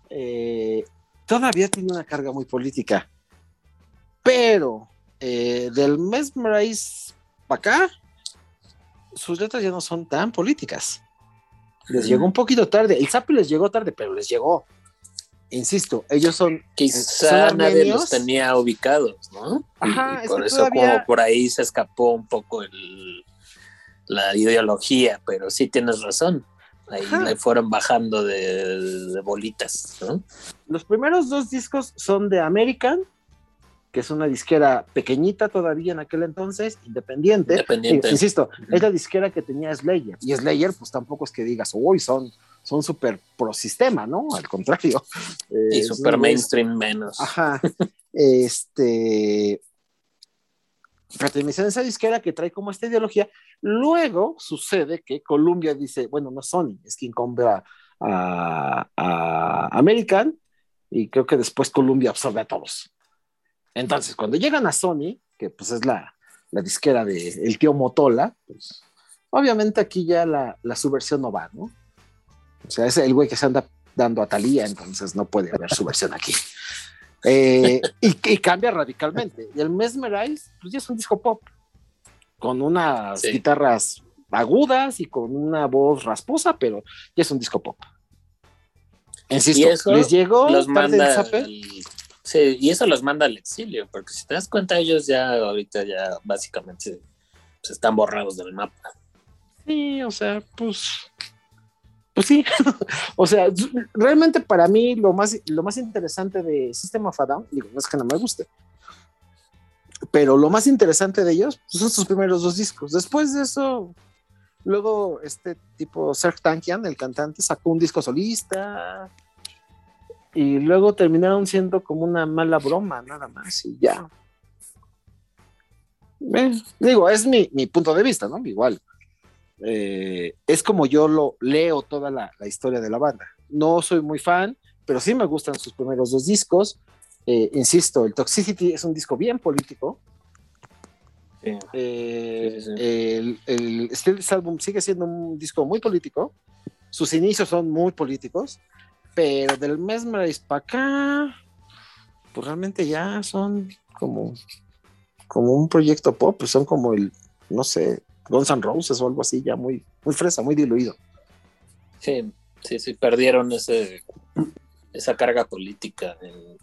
eh, todavía tiene una carga muy política. Pero eh, del Mesmerize para acá, sus letras ya no son tan políticas. Les llegó un poquito tarde. El Zappi les llegó tarde, pero les llegó. Insisto, ellos son. son Quizá nadie los tenía ubicados, ¿no? Ajá, Y es por que eso todavía- como por ahí se escapó un poco el, la ideología, pero sí tienes razón. Ahí Ajá. le fueron bajando de, de bolitas, ¿no? Los primeros dos discos son de American, que es una disquera pequeñita todavía en aquel entonces, independiente. Independiente. Eh, Insisto, es la disquera que tenía Slayer. Y Slayer, pues tampoco es que digas, uy, son, son súper pro sistema, ¿no? Al contrario. Eh, Y una- mainstream menos. Ajá. este. A esa disquera que trae como esta ideología. Luego sucede que Columbia dice: Bueno, no Sony, es quien compra a, a American. Y creo que después Columbia absorbe a todos. Entonces, cuando llegan a Sony, que pues es la, la disquera de el tío Motola, pues obviamente aquí ya la, la subversión no va, ¿no? O sea, es el güey que se anda dando a Talía, entonces no puede haber subversión aquí. Eh, y, y cambia radicalmente. Y el Mesmerize, pues ya es un disco pop, con unas Sí. guitarras agudas y con una voz rasposa, pero ya es un disco pop. Insisto, Y eso les llegó los manda al- sí, y eso los manda al exilio, porque si te das cuenta, ellos ya ahorita ya básicamente pues, están borrados del mapa. Sí, o sea, pues. Pues sí, o sea, realmente para mí lo más, lo más interesante de System of a digo, no es que no me guste, pero lo más interesante de ellos pues, son sus primeros dos discos. Después de eso, luego este tipo Serge Tankian, el cantante, sacó un disco solista y luego terminaron siendo como una mala broma, nada más, y ya. Eh, digo, es mi, mi punto de vista, ¿no? Igual eh, es como yo lo leo toda la, la, historia de la banda. No soy muy fan, pero sí me gustan sus primeros dos discos. Eh, insisto, el Toxicity es un disco bien político. Sí. Eh, Sí, sí, sí. El, el Still This Album sigue siendo un disco muy político. Sus inicios son muy políticos, pero del Mesmerize para acá, pues realmente ya son como, como un proyecto pop, pues son como el, no sé, Guns N' Roses o algo así, ya muy, muy fresa, muy diluido. Sí, sí, sí, perdieron ese, esa carga política. en-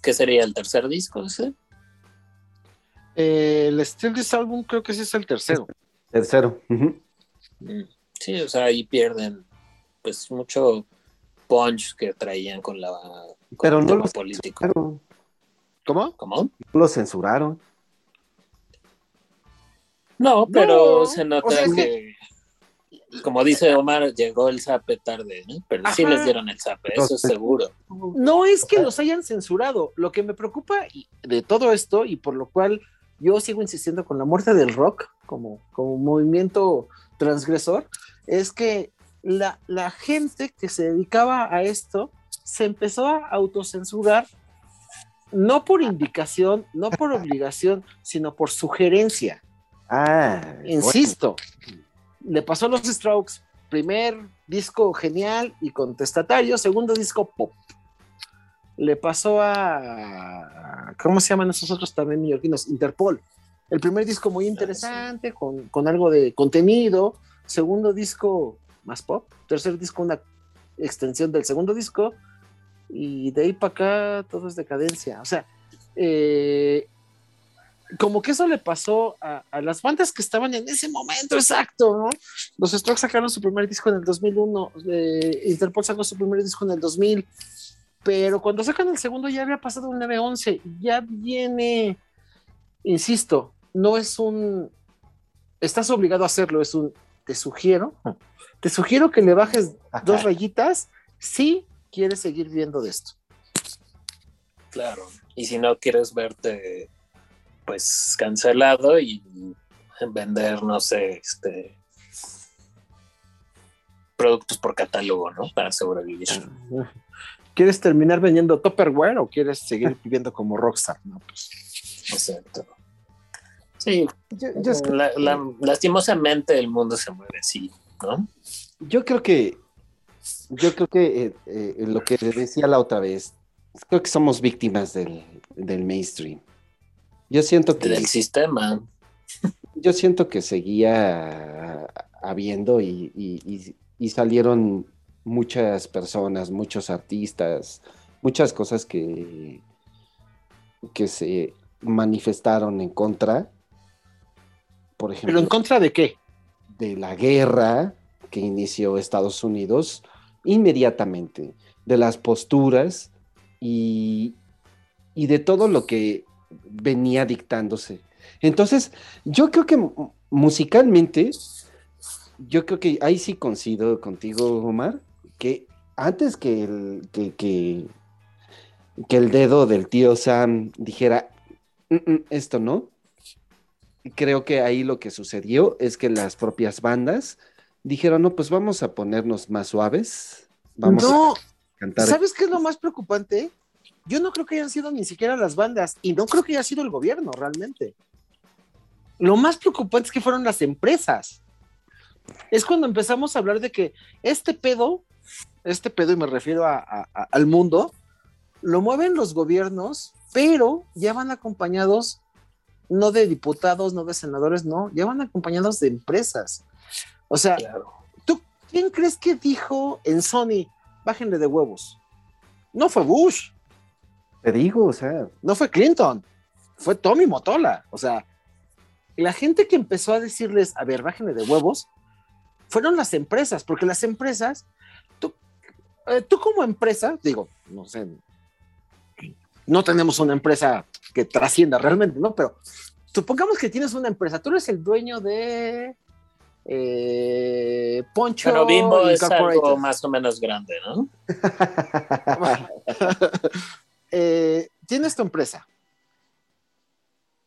¿Qué sería el tercer disco ese? Eh, el Still This Album creo que ese es el tercero. Tercero. Mm, Sí, o sea, ahí pierden pues mucho punch que traían con la con Pero el no tema los político. censuraron. ¿Cómo? ¿Cómo? Lo censuraron. No, pero No, se nota o sea, es que, como dice Omar, llegó el zape tarde, ¿no? pero sí les dieron el zape, eso es seguro. No es que los hayan censurado. Lo que me preocupa de todo esto, y por lo cual yo sigo insistiendo con la muerte del rock como, como movimiento transgresor, es que la, la gente que se dedicaba a esto se empezó a autocensurar, no por indicación, no por obligación, sino por sugerencia. Ah, Insisto, le pasó a los Strokes, primer disco genial y contestatario, segundo disco pop. Le pasó a, ¿cómo se llaman esos otros también neoyorquinos? Interpol. El primer disco muy interesante, con, con algo de contenido, segundo disco más pop, tercer disco una extensión del segundo disco, y de ahí para acá todo es decadencia. O sea, eh, como que eso le pasó a, a, las bandas que estaban en ese momento exacto, ¿no? Los Strokes sacaron su primer disco en el 2001, eh, Interpol sacó su primer disco en el 2000, pero cuando sacan el segundo ya había pasado un 9-11, ya viene, insisto, no es un, estás obligado a hacerlo, es un, te sugiero, te sugiero que le bajes dos rayitas si quieres seguir viendo de esto. Claro, y si no quieres verte pues cancelado y vender, no sé, este productos por catálogo, ¿no? Para sobrevivir. ¿Quieres terminar vendiendo Tupperware o quieres seguir viviendo como rockstar? No, pues. Exacto. Sí, Yo, yo es que- la- la- lastimosamente el mundo se mueve así, ¿no? yo creo que, yo creo que eh, eh, lo que decía la otra vez, creo que somos víctimas del, del mainstream. Yo siento que Del sistema. yo siento que seguía habiendo y, y- y- y salieron muchas personas, muchos artistas, muchas cosas que, que se manifestaron en contra, por ¿Pero ejemplo, en contra de qué? de la guerra que inició Estados Unidos inmediatamente, de las posturas y, y de todo lo que venía dictándose. Entonces, yo creo que mu- musicalmente, yo creo que ahí sí coincido contigo, Omar, que antes que el, que, que, que el dedo del tío Sam dijera, "Mm, mm, esto no, creo que ahí lo que sucedió es que las propias bandas dijeron, no, pues vamos a ponernos más suaves, vamos no, a cantar. ¿sabes qué es lo más preocupante? Yo no creo que hayan sido ni siquiera las bandas y no creo que haya sido el gobierno realmente. Lo más preocupante es que fueron las empresas. Es cuando empezamos a hablar de que este pedo, este pedo, y me refiero a- a- a- al mundo, lo mueven los gobiernos, pero ya van acompañados no de diputados, no de senadores, no, ya van acompañados de empresas. O sea, Claro. ¿Tú quién crees que dijo en Sony, bájenle de huevos? No fue Bush, Te digo, o sea, no fue Clinton, fue Tommy Motola. O sea, la gente que empezó a decirles, a ver, bájenle de huevos, fueron las empresas, porque las empresas, tú, eh, tú como empresa, digo, no sé, no tenemos una empresa que trascienda realmente, ¿no? Pero supongamos que tienes una empresa, tú eres el dueño de eh, Poncho Pero Bimbo es algo más o menos grande, ¿no? Eh, tienes tu empresa.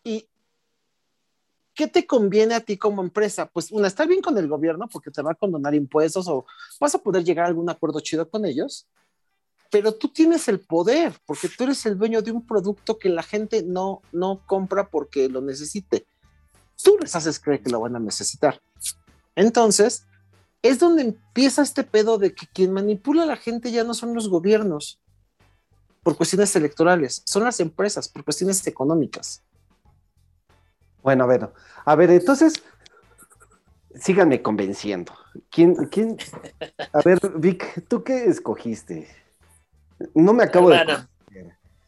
¿Y qué te conviene a ti como empresa? Pues una, estar bien con el gobierno porque te va a condonar impuestos o vas a poder llegar a algún acuerdo chido con ellos, pero tú tienes el poder porque tú eres el dueño de un producto que la gente no, no compra porque lo necesite. Tú les haces creer que lo van a necesitar. Entonces, es donde empieza este pedo de que quien manipula a la gente ya no son los gobiernos por cuestiones electorales, son las empresas por cuestiones económicas. Bueno, a ver, a ver, entonces, síganme convenciendo. ¿Quién, quién? A ver, Vic, ¿tú qué escogiste? No me acabo de...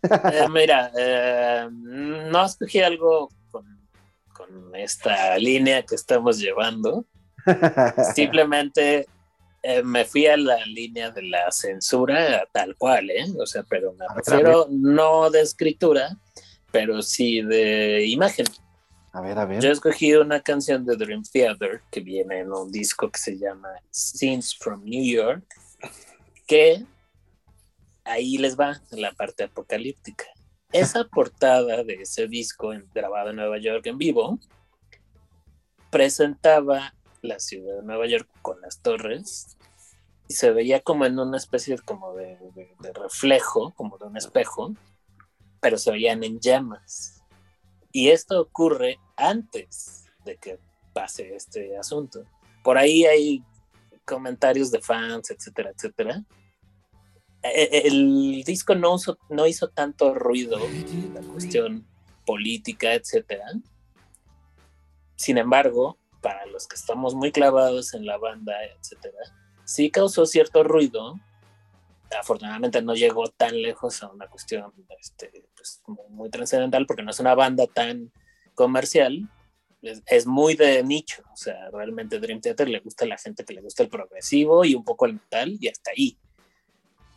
Eh, mira, eh, no escogí algo con, con esta línea que estamos llevando. Simplemente eh, me fui a la línea de la censura tal cual, ¿eh? O sea, pero me A ver, a refiero no de escritura, pero sí de imagen. A ver, a ver. Yo escogí una canción de Dream Theater que viene en un disco que se llama Scenes from New York, que ahí les va la parte apocalíptica. Esa portada de ese disco grabado en Nueva York en vivo presentaba la ciudad de Nueva York con las torres y se veía como en una especie como de, de- de reflejo, como de un espejo, pero se veían en llamas. Y esto ocurre antes de que pase este asunto. Por ahí hay comentarios de fans, etcétera, etcétera. E- e- El disco no, uso- no hizo tanto ruido la cuestión política, etcétera. Sin embargo, para los que estamos muy clavados en la banda, etcétera, sí causó cierto ruido. Afortunadamente no llegó tan lejos a una cuestión este, pues, muy, trascendental porque no es una banda tan comercial, es muy de nicho, o sea, realmente Dream Theater le gusta a la gente que le gusta el progresivo y un poco el metal y hasta ahí.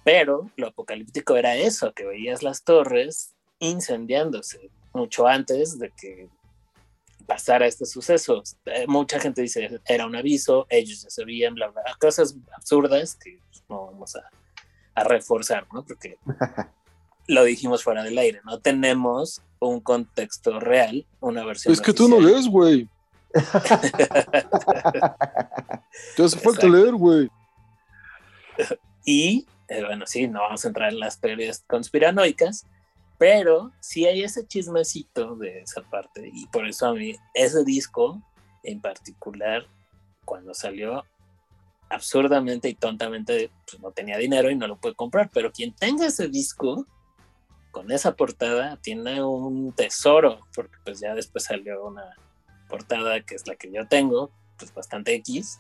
Pero lo apocalíptico era eso, que veías las torres incendiándose mucho antes de que pasara este suceso. Eh, mucha gente dice era un aviso, ellos ya sabían, bla, bla, cosas absurdas que pues, no vamos a, a reforzar, ¿no? Porque lo dijimos fuera del aire, no tenemos un contexto real, una versión. Es que tú no lees, güey. Te hace falta leer, güey. Y, eh, bueno, sí, no vamos a entrar en las teorías conspiranoicas, pero sí hay ese chismecito de esa parte. Y por eso a mí, ese disco en particular, cuando salió, absurdamente y tontamente, pues no tenía dinero y no lo pude comprar. Pero quien tenga ese disco, con esa portada, tiene un tesoro, porque pues ya después salió una portada que es la que yo tengo, pues bastante X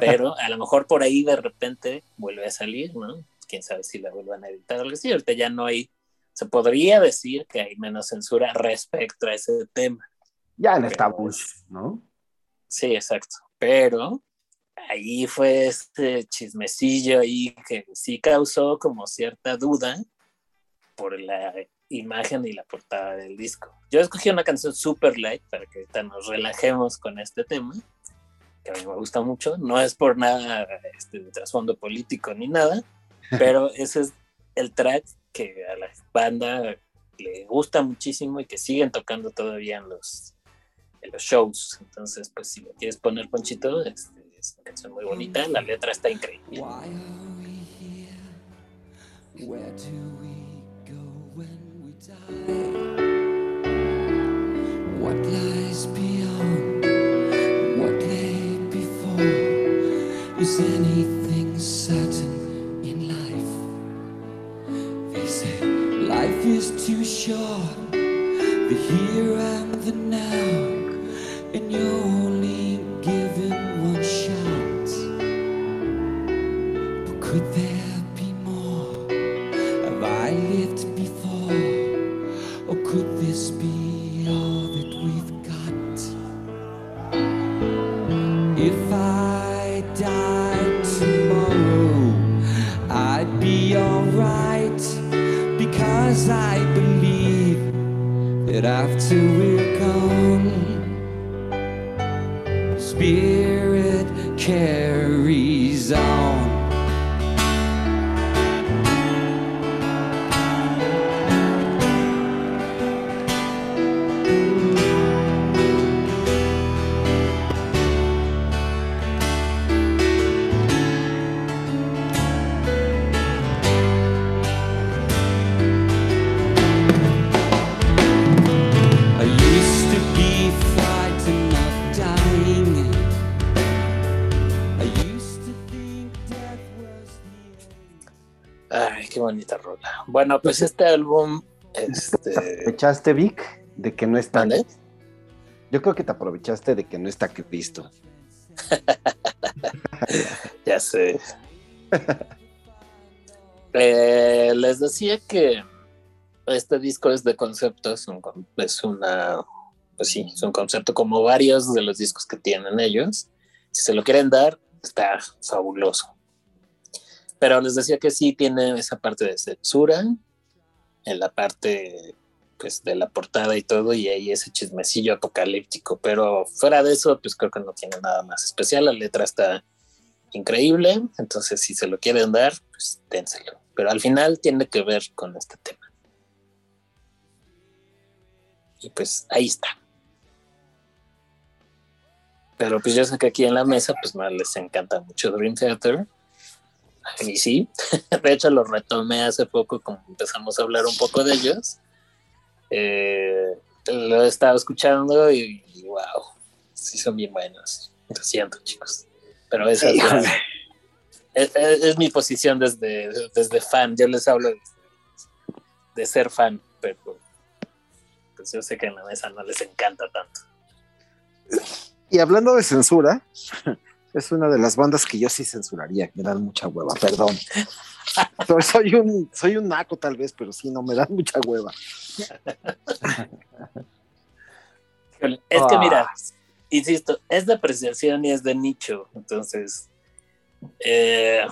pero a lo mejor por ahí de repente vuelve a salir, ¿no? Quién sabe si la vuelvan a editar o algo así. Ahorita ya no hay, se podría decir que hay menos censura respecto a ese tema. Ya está Pero Bush, ¿no? Sí, exacto. Pero ahí fue este chismecillo ahí que sí causó como cierta duda por la imagen y la portada del disco. Yo escogí una canción super light para que ahorita nos relajemos con este tema, que a mí me gusta mucho. No es por nada este, de trasfondo político ni nada, pero ese es el track que banda le gusta muchísimo y que siguen tocando todavía en los, en los shows. Entonces, pues si lo quieres poner, Ponchito, este, es una canción muy bonita, la letra está increíble. Why are we is too short, the here and the now, and you're to Bueno, pues este álbum, este, ¿Aprovechaste, Vic, de que no está? ¿Mande? Yo creo que te aprovechaste de que no está Cristo. ya sé. Eh, les decía que este disco es de concepto, es, un con- es una, pues sí, es un concepto como varios de los discos que tienen ellos. Si se lo quieren dar, está fabuloso. Pero les decía que sí tiene esa parte de censura, en la parte pues de la portada y todo, y ahí ese chismecillo apocalíptico. Pero fuera de eso, pues creo que no tiene nada más especial. La letra está increíble, entonces si se lo quieren dar, pues dénselo. Pero al final tiene que ver con este tema. Y pues ahí está. Pero pues yo sé que aquí en la mesa pues no les encanta mucho Dream Theater. Mí sí. De hecho lo retomé hace poco como empezamos a hablar un poco de ellos. Eh, lo he estado escuchando y, y wow, sí son bien buenos. Lo siento chicos. Pero esa Híjole. es, es- es mi posición desde, desde fan. Yo les hablo de, de ser fan, pero pues yo sé que en la mesa no les encanta tanto. Y hablando de censura, es una de las bandas que yo sí censuraría, me dan mucha hueva, perdón. Pero soy un, soy un naco tal vez, pero sí, no me dan mucha hueva. Es que Ah. mira, insisto, es de apreciación y es de nicho, entonces eh,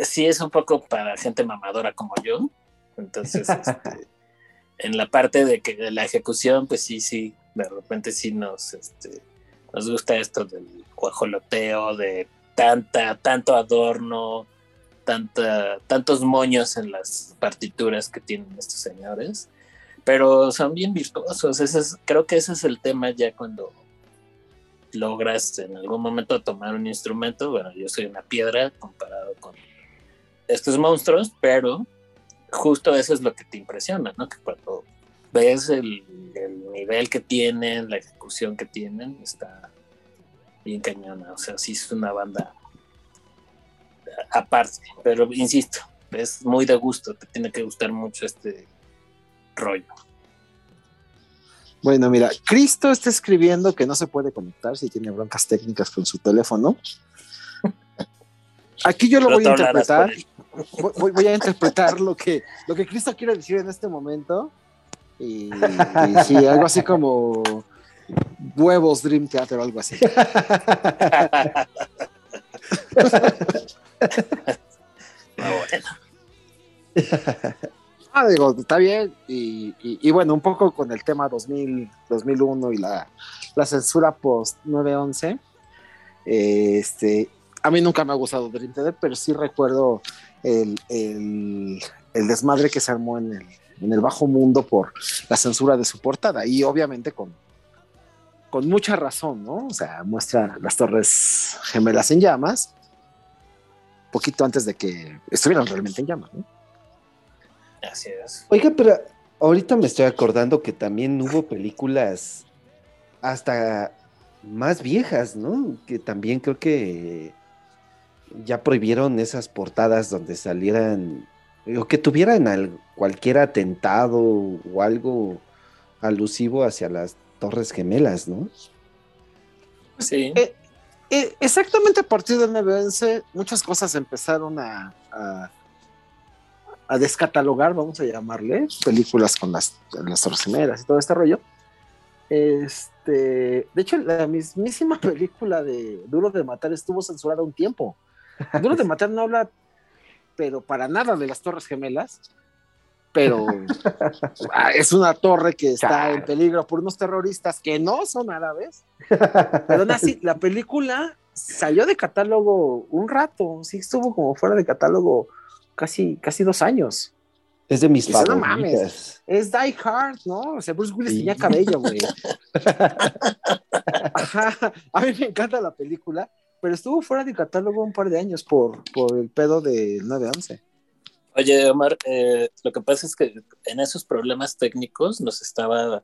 sí es un poco para gente mamadora como yo, entonces este, en la parte de que de la ejecución, pues sí, sí, de repente sí nos, este, nos gusta esto del guajoloteo, de tanta, tanto adorno, tanta, tantos moños en las partituras que tienen estos señores pero son bien virtuosos. Ese es, creo que ese es el tema ya cuando logras en algún momento tomar un instrumento. Bueno, yo soy una piedra comparado con estos monstruos, pero justo eso es lo que te impresiona, ¿no? Que cuando ves el, el nivel que tienen, la ejecución que tienen, está bien cañona. O sea, sí es una banda aparte, pero insisto, es muy de gusto, te tiene que gustar mucho este rollo. Bueno, mira, Cristo está escribiendo que no se puede conectar si tiene broncas técnicas con su teléfono. Aquí yo lo voy a interpretar. voy- voy a interpretar lo que, lo que Cristo quiere decir en este momento. Y, y sí, algo así como huevos Dream Theater o algo así. Ah, digo, está bien. Y, y- y bueno, un poco con el tema 2000, 2001 y la, la censura post 911. eh, Este, a mí nunca me ha gustado Dream Theater, pero sí recuerdo el, el- el desmadre que se armó en el, en el bajo mundo por la censura de su portada. Y obviamente con, con mucha razón, ¿no? O sea, muestra las torres gemelas en llamas, poquito antes de que estuvieran realmente en llamas, ¿no? Así es. Oiga, pero ahorita me estoy acordando que también hubo películas hasta más viejas, ¿no? Que también creo que ya prohibieron esas portadas donde salieran o que tuvieran al- cualquier atentado o algo alusivo hacia las Torres Gemelas, ¿no? Sí. Eh, eh, exactamente a partir del 911, muchas cosas empezaron a, a, a descatalogar, vamos a llamarle, películas con las, las Torres Gemelas y todo este rollo. Este, de hecho, la mismísima película de Duro de Matar estuvo censurada un tiempo. Duro de Matar no habla, pero para nada de las Torres Gemelas. pero ah, es una torre que está Chale. en peligro por unos terroristas que no son árabes. Pero así, la película salió de catálogo un rato, sí estuvo como fuera de catálogo casi, casi dos años. Es de mis Dice, no favoritas. Es Die Hard, ¿no? O sea, Bruce Willis Sí. tenía cabello, güey. Ajá, a mí me encanta la película, pero estuvo fuera de catálogo un par de años por, por el pedo del 9-11. Oye, Omar, eh, lo que pasa es que en esos problemas técnicos nos estaba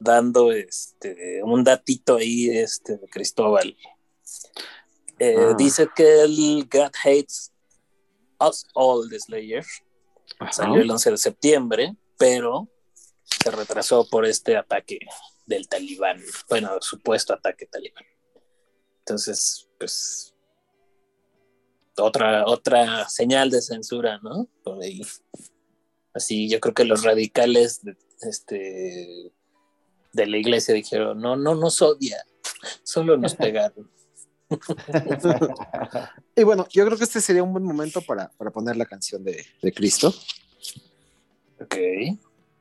dando este un datito ahí este de Cristóbal. Eh, Ah. Dice que el God Hates Us All de Slayer salió el 11 de septiembre, pero se retrasó por este ataque del talibán, bueno, supuesto ataque talibán. Entonces, pues, otra, otra señal de censura, ¿no? Por ahí. Así, yo creo que los radicales de, este, de la iglesia dijeron, no, no nos odia, solo nos pegaron. Y bueno, yo creo que este sería un buen momento para, para poner la canción de, de Cristo. Ok.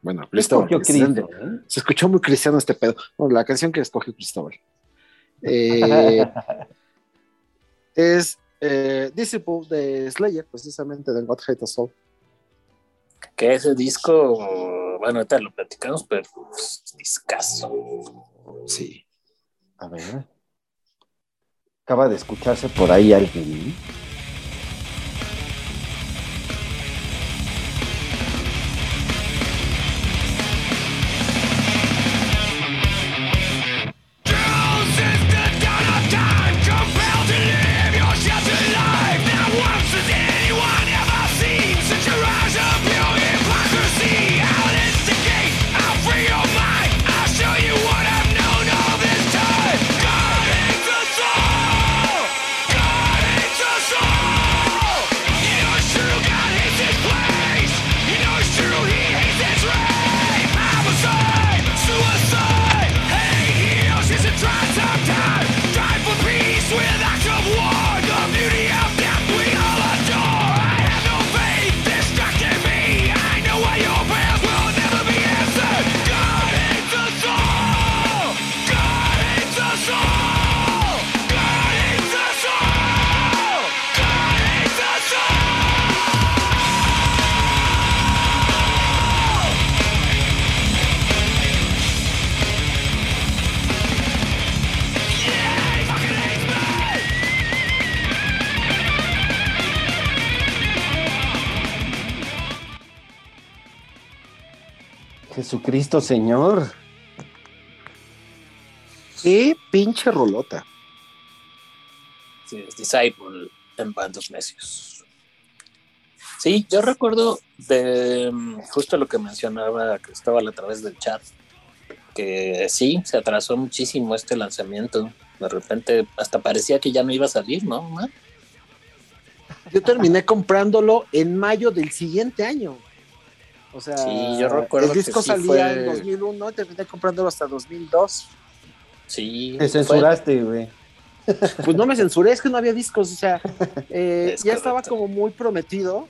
Bueno, Cristóbal. Cristo, ¿eh? Se escuchó muy cristiano este pedo. Bueno, la canción que escogió Cristóbal. Eh, es eh, Disciple de Slayer, precisamente de God Hate All. Que ese disco, bueno, ahorita lo platicamos, pero pues, discazo. Sí. A ver. Acaba de escucharse por ahí alguien. Jesucristo Señor. Qué pinche rolota. Sí, es Disciple en bandos necios. Sí, yo recuerdo de mm, justo lo que mencionaba Cristóbal a través del chat, que sí, se atrasó muchísimo este lanzamiento. De repente hasta parecía que ya no iba a salir, ¿no? Yo terminé comprándolo en mayo del siguiente año. O sea, Sí, yo recuerdo el que disco sí salía fue- en 2001 y terminé comprándolo hasta 2002. Sí. Te censuraste, güey. Pues no me censuré, es que no había discos, o sea, eh, Es ya estaba como muy prometido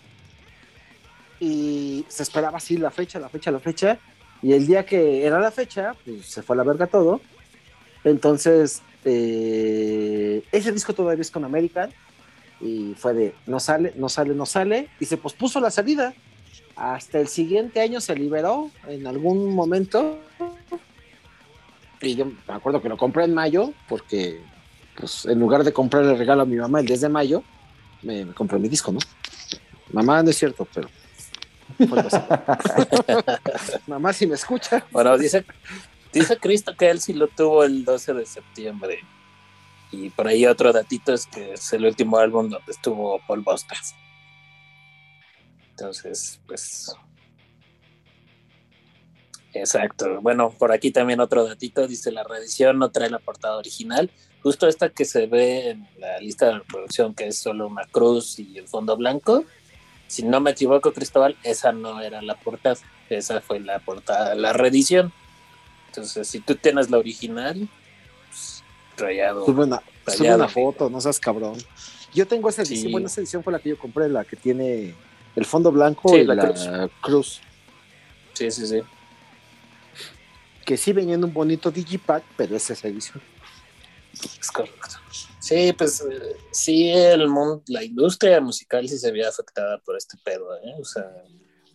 y se esperaba así la fecha, la fecha, la fecha. Y el día que era la fecha, pues se fue a la verga todo. Entonces, eh, ese disco todavía es con American y fue de no sale, no sale, no sale. Y se pospuso la salida. Hasta el siguiente año se liberó en algún momento. Y yo me acuerdo que lo compré en mayo porque pues en lugar de comprarle regalo a mi mamá el 10 de mayo, me, me compré mi disco, ¿no? Mamá, no es cierto, pero. mamá, si me escucha. Bueno, dice, dice Cristo que él sí lo tuvo el 12 de septiembre. Y por ahí otro datito es que es el último álbum donde estuvo Paul Bostas. Entonces, pues. Exacto. Bueno, por aquí también otro datito. Dice la reedición no trae la portada original. Justo esta que se ve en la lista de reproducción, que es solo una cruz y el fondo blanco. Si no me equivoco, Cristóbal, esa no era la portada. Esa fue la portada, la reedición. Entonces, si tú tienes la original, pues, rayado. Sube una, sube Rayado, una foto, no seas cabrón. Yo tengo esa edición, Sí. bueno, esa edición fue la que yo compré, la que tiene el fondo blanco Sí, y la la, cruz. cruz. Sí, sí, sí. que sí venía en un bonito digipack, pero es esa edición. Es correcto. Sí, pues eh, sí, el mundo, la industria musical sí se vio afectada por este pedo, ¿eh? O sea,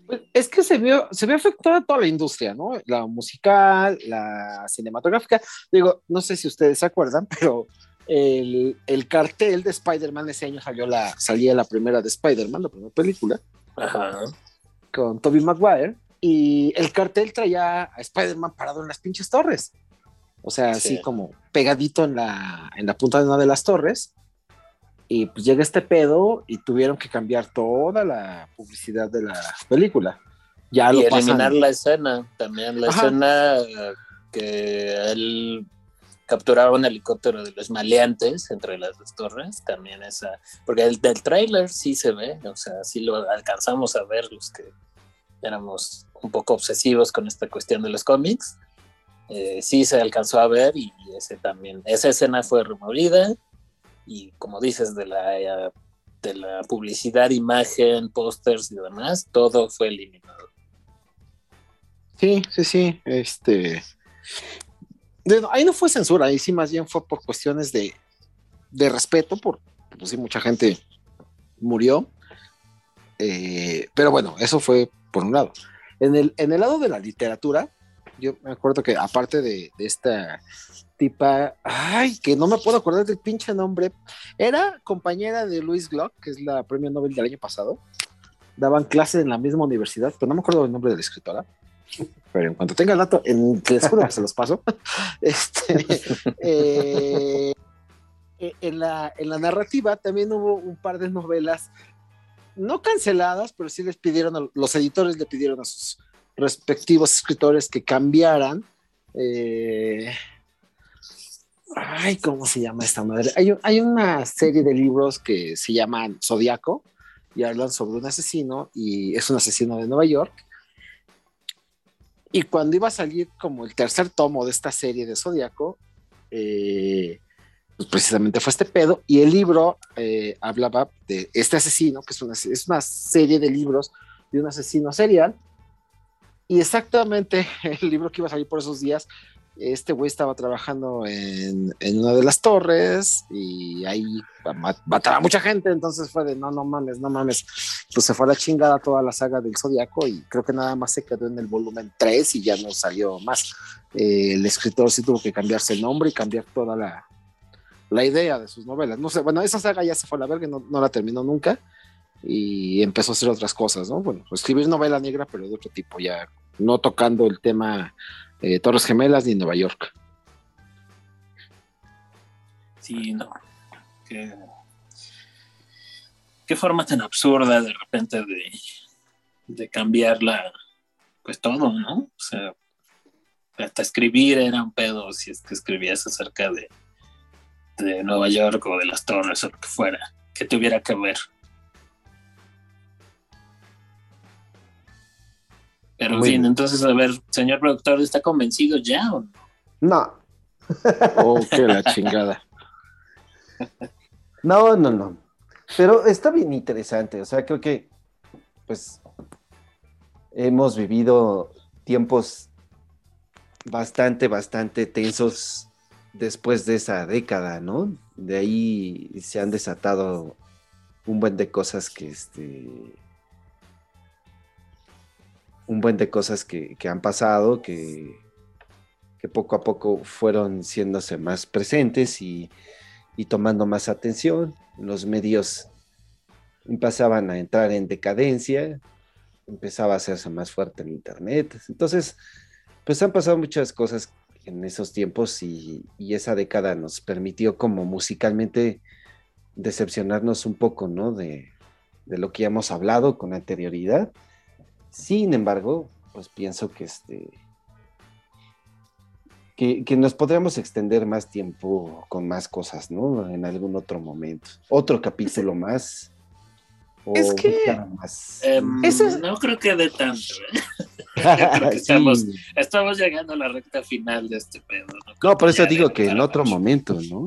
Pues, es que se vio, se vio afectada toda la industria, ¿no? La musical, la cinematográfica. Digo, no sé si ustedes se acuerdan, pero el, el cartel de Spider-Man ese año salió la, salía la primera de Spider-Man, la primera película, ajá. con Tobey Maguire, y el cartel traía a Spider-Man parado en las pinches torres. O sea, Sí. así como pegadito en la, en la punta de una de las torres. Y pues llega este pedo y tuvieron que cambiar toda la publicidad de la película. Ya y lo pasan- eliminar la escena, también la Ajá. escena que él capturaba un helicóptero de los maleantes entre las dos torres, también esa, porque el del tráiler sí se ve, o sea, sí lo alcanzamos a ver los que éramos un poco obsesivos con esta cuestión de los cómics, eh, sí se alcanzó a ver y ese también, esa escena fue removida y como dices de la de la publicidad, imagen, pósters y demás, todo fue eliminado. Sí, sí, sí. Este. Ahí no fue censura, ahí sí más bien fue por cuestiones de, de respeto, por pues sí, mucha gente murió. Eh, pero bueno, eso fue por un lado. En el, en el lado de la literatura, yo me acuerdo que aparte de, de esta tipa, ay, que no me puedo acordar del pinche nombre, era compañera de Louise Glock, que es la premio Nobel del año pasado. Daban clases en la misma universidad, pero no me acuerdo el nombre de la escritora. Pero en cuanto tenga el dato, en, les juro que se los paso. Este, eh, eh, en, la, en la narrativa también hubo un par de novelas, no canceladas, pero sí les pidieron, a- los editores le pidieron a sus respectivos escritores que cambiaran. eh, ay, ¿cómo se llama esta madre? Hay, hay una serie de libros que se llaman Zodiaco y hablan sobre un asesino y es un asesino de Nueva York. Y cuando iba a salir como el tercer tomo de esta serie de Zodiaco, eh, pues precisamente fue este pedo. Y el libro eh, hablaba de este asesino, que es una, es una serie de libros de un asesino serial. Y exactamente el libro que iba a salir por esos días, este güey estaba trabajando en, en una de las torres y ahí ma- mataba mucha gente. Entonces fue de no, no mames, no mames. Pues se fue a la chingada toda la saga del Zodiaco y creo que nada más se quedó en el volumen 3 y ya no salió más. Eh, el escritor sí tuvo que cambiarse el nombre y cambiar toda la, la idea de sus novelas. No sé, bueno, esa saga ya se fue a la verga, no, no la terminó nunca y empezó a hacer otras cosas, ¿no? Bueno, escribir novela negra, pero de otro tipo, ya no tocando el tema eh, Torres Gemelas ni Nueva York. Sí, no. Qué, forma tan absurda de repente de, de cambiar la, pues todo, ¿no? O sea, hasta escribir era un pedo si es que escribías acerca de, de Nueva York o de las torres o lo que fuera, que tuviera que ver. Pero en Muy fin, bien. entonces, a ver, señor productor, ¿está convencido ya o no? No, Oh, qué la chingada. no, no, no. Pero está bien interesante. O sea, creo que, pues, hemos vivido tiempos bastante, bastante tensos después de esa década, ¿no? De ahí se han desatado un buen de cosas que, este, un buen de cosas que, han pasado, que, poco a poco fueron siéndose más presentes y, y tomando más atención. Los medios empezaban a entrar en decadencia, empezaba a hacerse más fuerte el Internet. Entonces, pues han pasado muchas cosas en esos tiempos y, y esa década nos permitió como musicalmente decepcionarnos un poco, ¿no? De, de lo que hemos hablado con anterioridad. Sin embargo, pues pienso que este que, que nos podríamos extender más tiempo con más cosas, ¿no? En algún otro momento. Otro capítulo más. O Es que- más. Eso es- No creo que de tanto, ¿eh? creo que estamos- Sí. Estamos llegando a la recta final de este pedo. No, No, por eso digo que en otro mucho. momento, ¿no?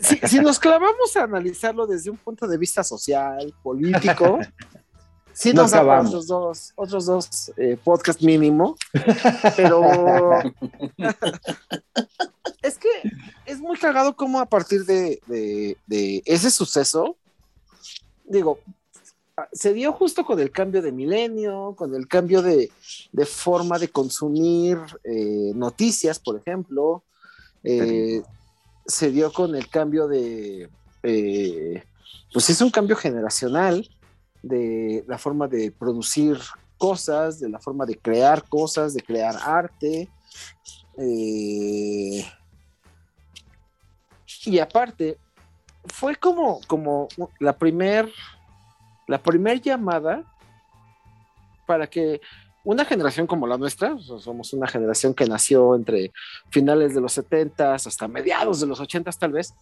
Si, si nos clavamos a analizarlo desde un punto de vista social, político, Sí No nos acabamos. otros dos, otros dos eh, podcast mínimo, pero es que es muy cagado como a partir de, de- de ese suceso, digo, ah, se dio justo con el cambio de milenio, con el cambio de, de forma de consumir eh, noticias, por ejemplo, eh, se dio con el cambio de, eh, pues es un cambio generacional de la forma de producir cosas, de la forma de crear cosas, de crear arte. eh, y aparte, fue como, como la primer, la primer llamada para que una generación como la nuestra, somos una generación que nació entre finales de los 70 hasta mediados de los 80 tal vez,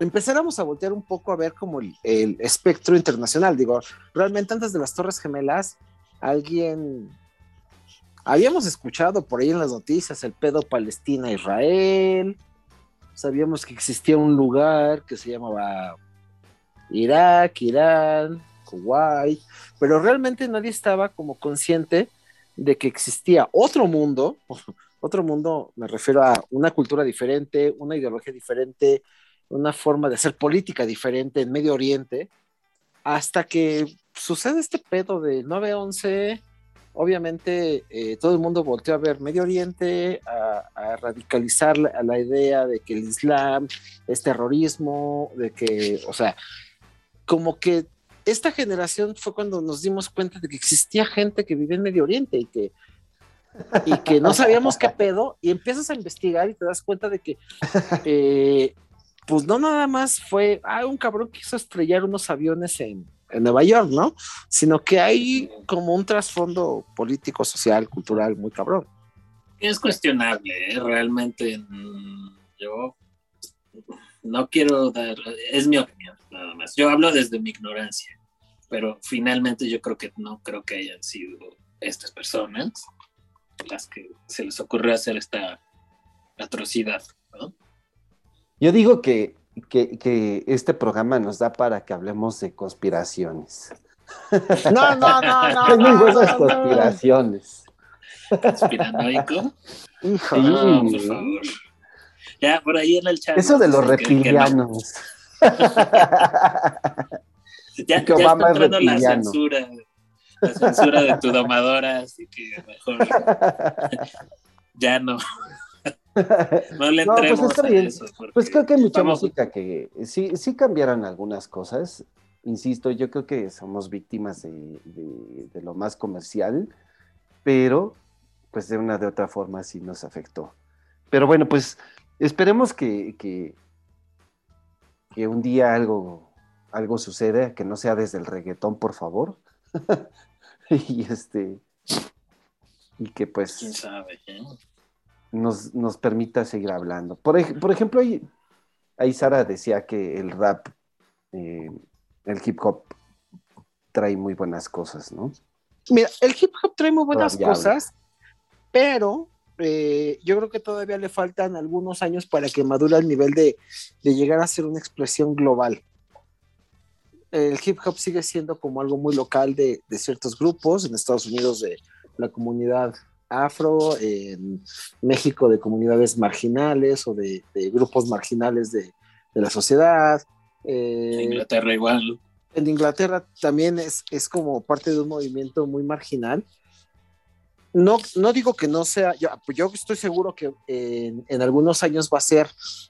empezáramos a voltear un poco a ver como el, el espectro internacional. Digo, realmente antes de las Torres Gemelas, alguien... Habíamos escuchado por ahí en las noticias el pedo Palestina-Israel, sabíamos que existía un lugar que se llamaba Irak, Irán, Kuwait, pero realmente nadie estaba como consciente de que existía otro mundo, otro mundo me refiero a una cultura diferente, una ideología diferente, una forma de hacer política diferente en Medio Oriente, hasta que sucede este pedo de 9-11, obviamente eh, todo el mundo volteó a ver Medio Oriente, a, a radicalizar la, a la idea de que el Islam es terrorismo, de que, o sea, como que esta generación fue cuando nos dimos cuenta de que existía gente que vivía en Medio Oriente y que, y que no sabíamos qué pedo, y empiezas a investigar y te das cuenta de que, eh, pues no nada más fue, ah, un cabrón quiso estrellar unos aviones en, en Nueva York, ¿no? Sino que hay como un trasfondo político, social, cultural muy cabrón. Es cuestionable, ¿eh? realmente mm, yo no quiero dar, es mi opinión, nada más. Yo hablo desde mi ignorancia, pero finalmente yo creo que no creo que hayan sido estas personas las que se les ocurrió hacer esta atrocidad, ¿no? Yo digo que, que, que este programa nos da para que hablemos de conspiraciones. No, no, no, no. No, no. conspiraciones. Conspiranoico. Hijo, Sí. No, por favor. Ya, por ahí en el chat. Eso de los que- que reptilianos. Ya, Que ya está es entrando la censura. La censura de tu domadora, así que mejor ya no. No le No, pues está bien. eso. Pues creo que hay mucha música que sí, sí cambiaron algunas cosas. Insisto, yo creo que somos víctimas de, de- de lo más comercial, pero pues de una de otra forma sí nos afectó. Pero bueno, pues esperemos que, que, que un día algo, algo suceda, que no sea desde el reggaetón, por favor. y este y que pues quién sabe. ¿eh? Nos, nos permita seguir hablando. Por, ej- por ejemplo, ahí, ahí Sara decía que el rap, eh, el hip hop, trae muy buenas cosas, ¿no? Mira, el hip hop trae muy buenas Todavía cosas, pero eh, yo creo que todavía le faltan algunos años para que madure al nivel de, de llegar a ser una expresión global. El hip hop sigue siendo como algo muy local de, de ciertos grupos, en Estados Unidos de la comunidad afro, en México de comunidades marginales o de, de grupos marginales de, de la sociedad. eh, En Inglaterra igual. en Inglaterra también es, es como parte de un movimiento muy marginal. No, no digo que no sea, yo, yo estoy seguro que en, en algunos años va a ser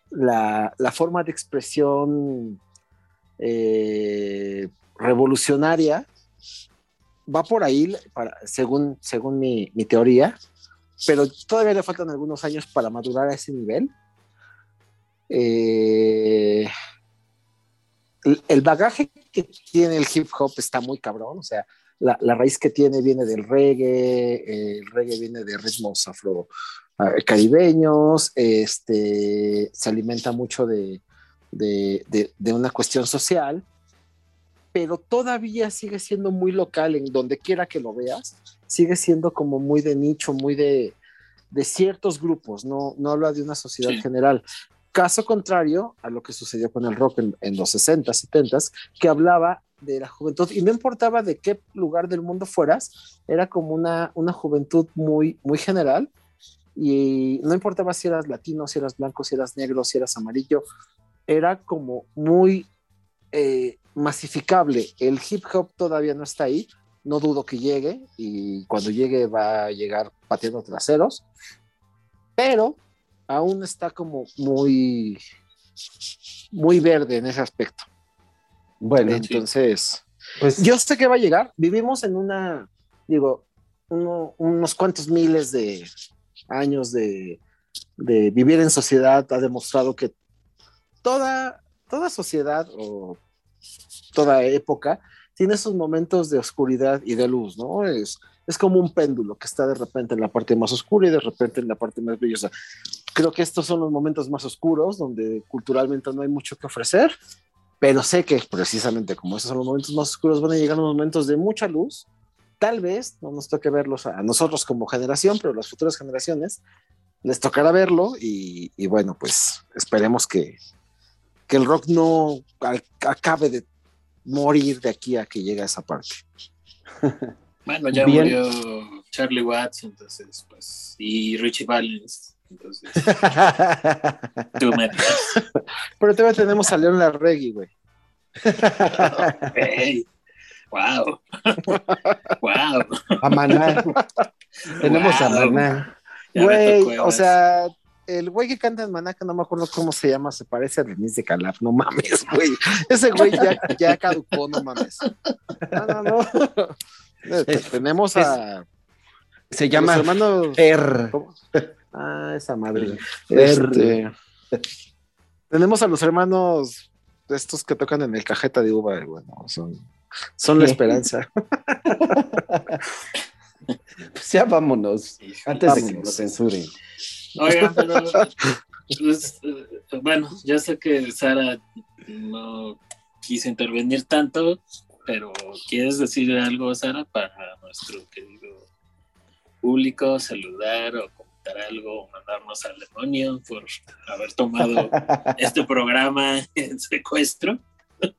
la, la forma de expresión eh, revolucionaria, va por ahí, para, según, según mi, mi teoría, pero todavía le faltan algunos años para madurar a ese nivel. Eh, el, el bagaje que tiene el hip hop está muy cabrón, o sea, la, la raíz que tiene viene del reggae, el reggae viene de ritmos afro eh, caribeños, este, se alimenta mucho de, de, de, de una cuestión social, pero todavía sigue siendo muy local en donde quiera que lo veas, sigue siendo como muy de nicho, muy de, de ciertos grupos, no, no habla de una sociedad Sí. general. Caso contrario a lo que sucedió con el rock en, en los 60, 70, que hablaba de la juventud y no importaba de qué lugar del mundo fueras, era como una, una juventud muy, muy general y no importaba si eras latino, si eras blanco, si eras negro, si eras amarillo, era como muy eh, masificable. El hip hop todavía no está ahí, no dudo que llegue y cuando llegue va a llegar pateando traseros, pero aún está como muy, muy verde en ese aspecto. Bueno, Entonces, pues yo sé que va a llegar. Vivimos en una, digo, uno- unos cuantos miles de años de, de vivir en sociedad ha demostrado que toda, toda sociedad o toda época tiene sus momentos de oscuridad y de luz, ¿no? Es, es como un péndulo que está de repente en la parte más oscura y de repente en la parte más brillosa. Creo que estos son los momentos más oscuros, donde culturalmente no hay mucho que ofrecer, pero sé que precisamente como esos son los momentos más oscuros, van a llegar los momentos de mucha luz. Tal vez no nos toque verlos a nosotros como generación, pero las futuras generaciones les tocará verlo y, bueno, pues esperemos que, que el rock no acabe de morir de aquí a que llegue a esa parte. Bueno, ya Bien. murió Charlie Watts, entonces, pues, y Richie Valens, entonces, tú me Pero todavía tenemos a León Larregui, güey. hey, wow, wow, a Maná. Tenemos a. Maná. Güey, o sea, el güey que canta en Manaca, no me acuerdo cómo se llama, se parece a Denise de Calaf, no mames, güey. Ese güey ya, ya caducó, no mames. No, no, no. Eh, Tenemos a Se llama. Fer. ¿cómo? Ah, esa madre. Este, tenemos a los hermanos estos que tocan en el cajeta de uva, bueno, son, son la esperanza. Pues ya vámonos. Antes de que nos censuren. Oigan, pero pues, eh, bueno, ya sé que Sara no quiso intervenir tanto, pero ¿quieres decir algo, Sara, para nuestro querido público? Saludar o comentar algo, o mandarnos al demonio por haber tomado este programa en secuestro.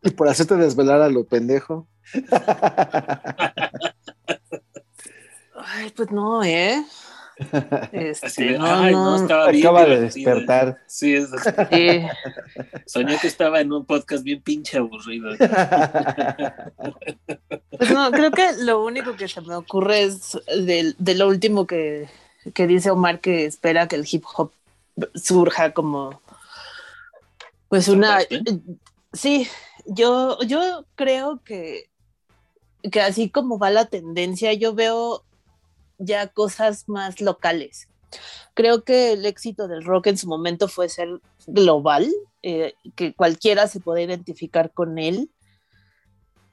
Y por hacerte desvelar a lo pendejo. Ay, pues no, ¿eh? Este, Así de, no, ay, no, no, estaba bien Acaba de divertido". despertar. Sí, es sí. soñé que estaba en un podcast bien pinche aburrido. Pues no, creo que lo único que se me ocurre es de, de lo último que, que dice Omar, que espera que el hip hop surja como, pues una... Sí, yo, yo creo que, que así como va la tendencia, yo veo ya cosas más locales. Creo que el éxito del rock en su momento fue ser global, eh, que cualquiera se puede identificar con él,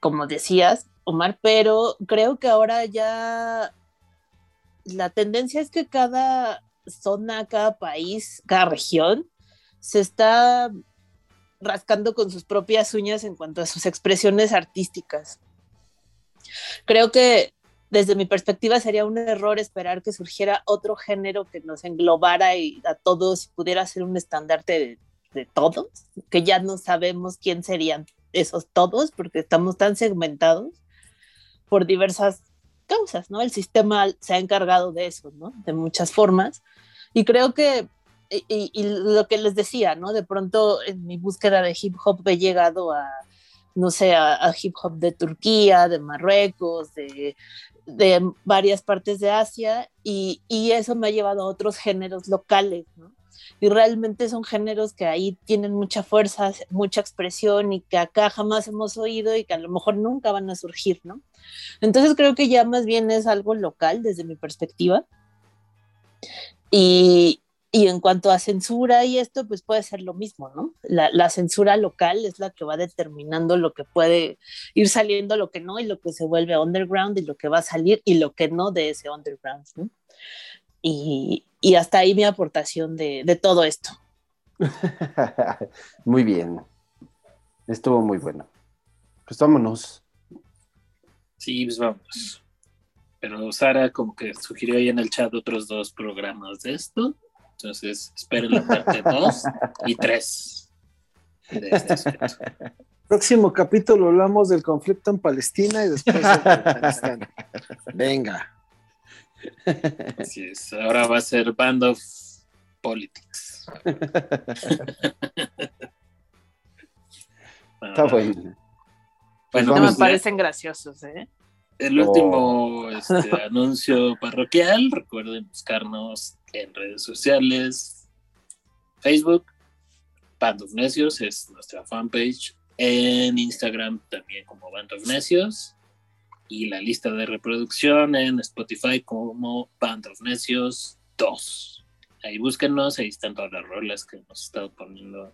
como decías, Omar, pero creo que ahora ya la tendencia es que cada zona, cada país, cada región se está rascando con sus propias uñas en cuanto a sus expresiones artísticas. Creo que desde mi perspectiva sería un error esperar que surgiera otro género que nos englobara y a todos pudiera ser un estandarte de, de todos, que ya no sabemos quién serían esos todos porque estamos tan segmentados por diversas causas, ¿no? El sistema se ha encargado de eso, ¿no? De muchas formas. Y creo que, y- y lo que les decía, ¿no? De pronto en mi búsqueda de hip hop he llegado a, no sé, a, a hip hop de Turquía, de Marruecos, de, de varias partes de Asia, y, y eso me ha llevado a otros géneros locales, ¿no? Y realmente son géneros que ahí tienen mucha fuerza, mucha expresión y que acá jamás hemos oído y que a lo mejor nunca van a surgir, ¿no? Entonces creo que ya más bien es algo local desde mi perspectiva. Y, y en cuanto a censura y esto, pues puede ser lo mismo, ¿no? La, la censura local es la que va determinando lo que puede ir saliendo, lo que no, y lo que se vuelve underground, y lo que va a salir, y lo que no de ese underground, ¿no? Y, y hasta ahí mi aportación de, de todo esto. muy bien. Estuvo muy bueno. Pues vámonos. Sí, pues vamos. Pero Sara como que sugirió ahí en el chat otros dos programas de esto. Entonces, esperen la parte 2 y 3 de este asunto. Próximo capítulo hablamos del conflicto en Palestina y después de Afganistán. Venga. Así es. Ahora va a ser Band of Politics. Está Ah, bueno. Pues No me parecen graciosos, ¿eh? El último este, anuncio parroquial, recuerden buscarnos en redes sociales, Facebook, Band of Necios es nuestra fanpage, en Instagram también como Band Necios y la lista de reproducción en Spotify como Band of Necios 2. Ahí búsquenos, ahí están todas las rolas que hemos estado poniendo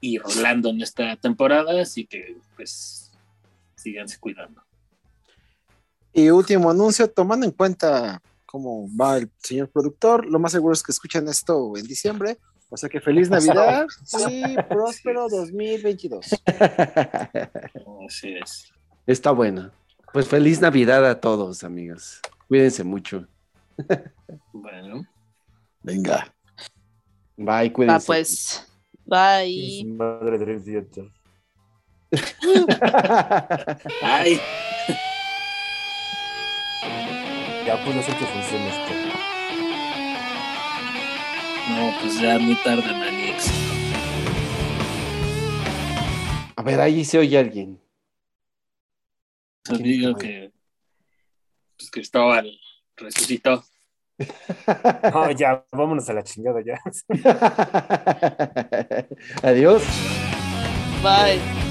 y rolando en esta temporada, así que pues síganse cuidando. Y último anuncio, tomando en cuenta cómo va el señor productor, lo más seguro es que escuchen esto en diciembre. O sea que feliz Navidad y próspero 2022. Así es. Está bueno. Pues feliz Navidad a todos, amigos. Cuídense mucho. Bueno, Venga. Bye, cuídense. Va, pues. Bye. Madre de ay, Ya puedo hacer que funcione esto. no, pues ya muy tarde, Manix. A ver, ahí se oye alguien. Te digo que pues Cristóbal resucitó. No, ya, vámonos a la chingada ya. Adiós. Bye.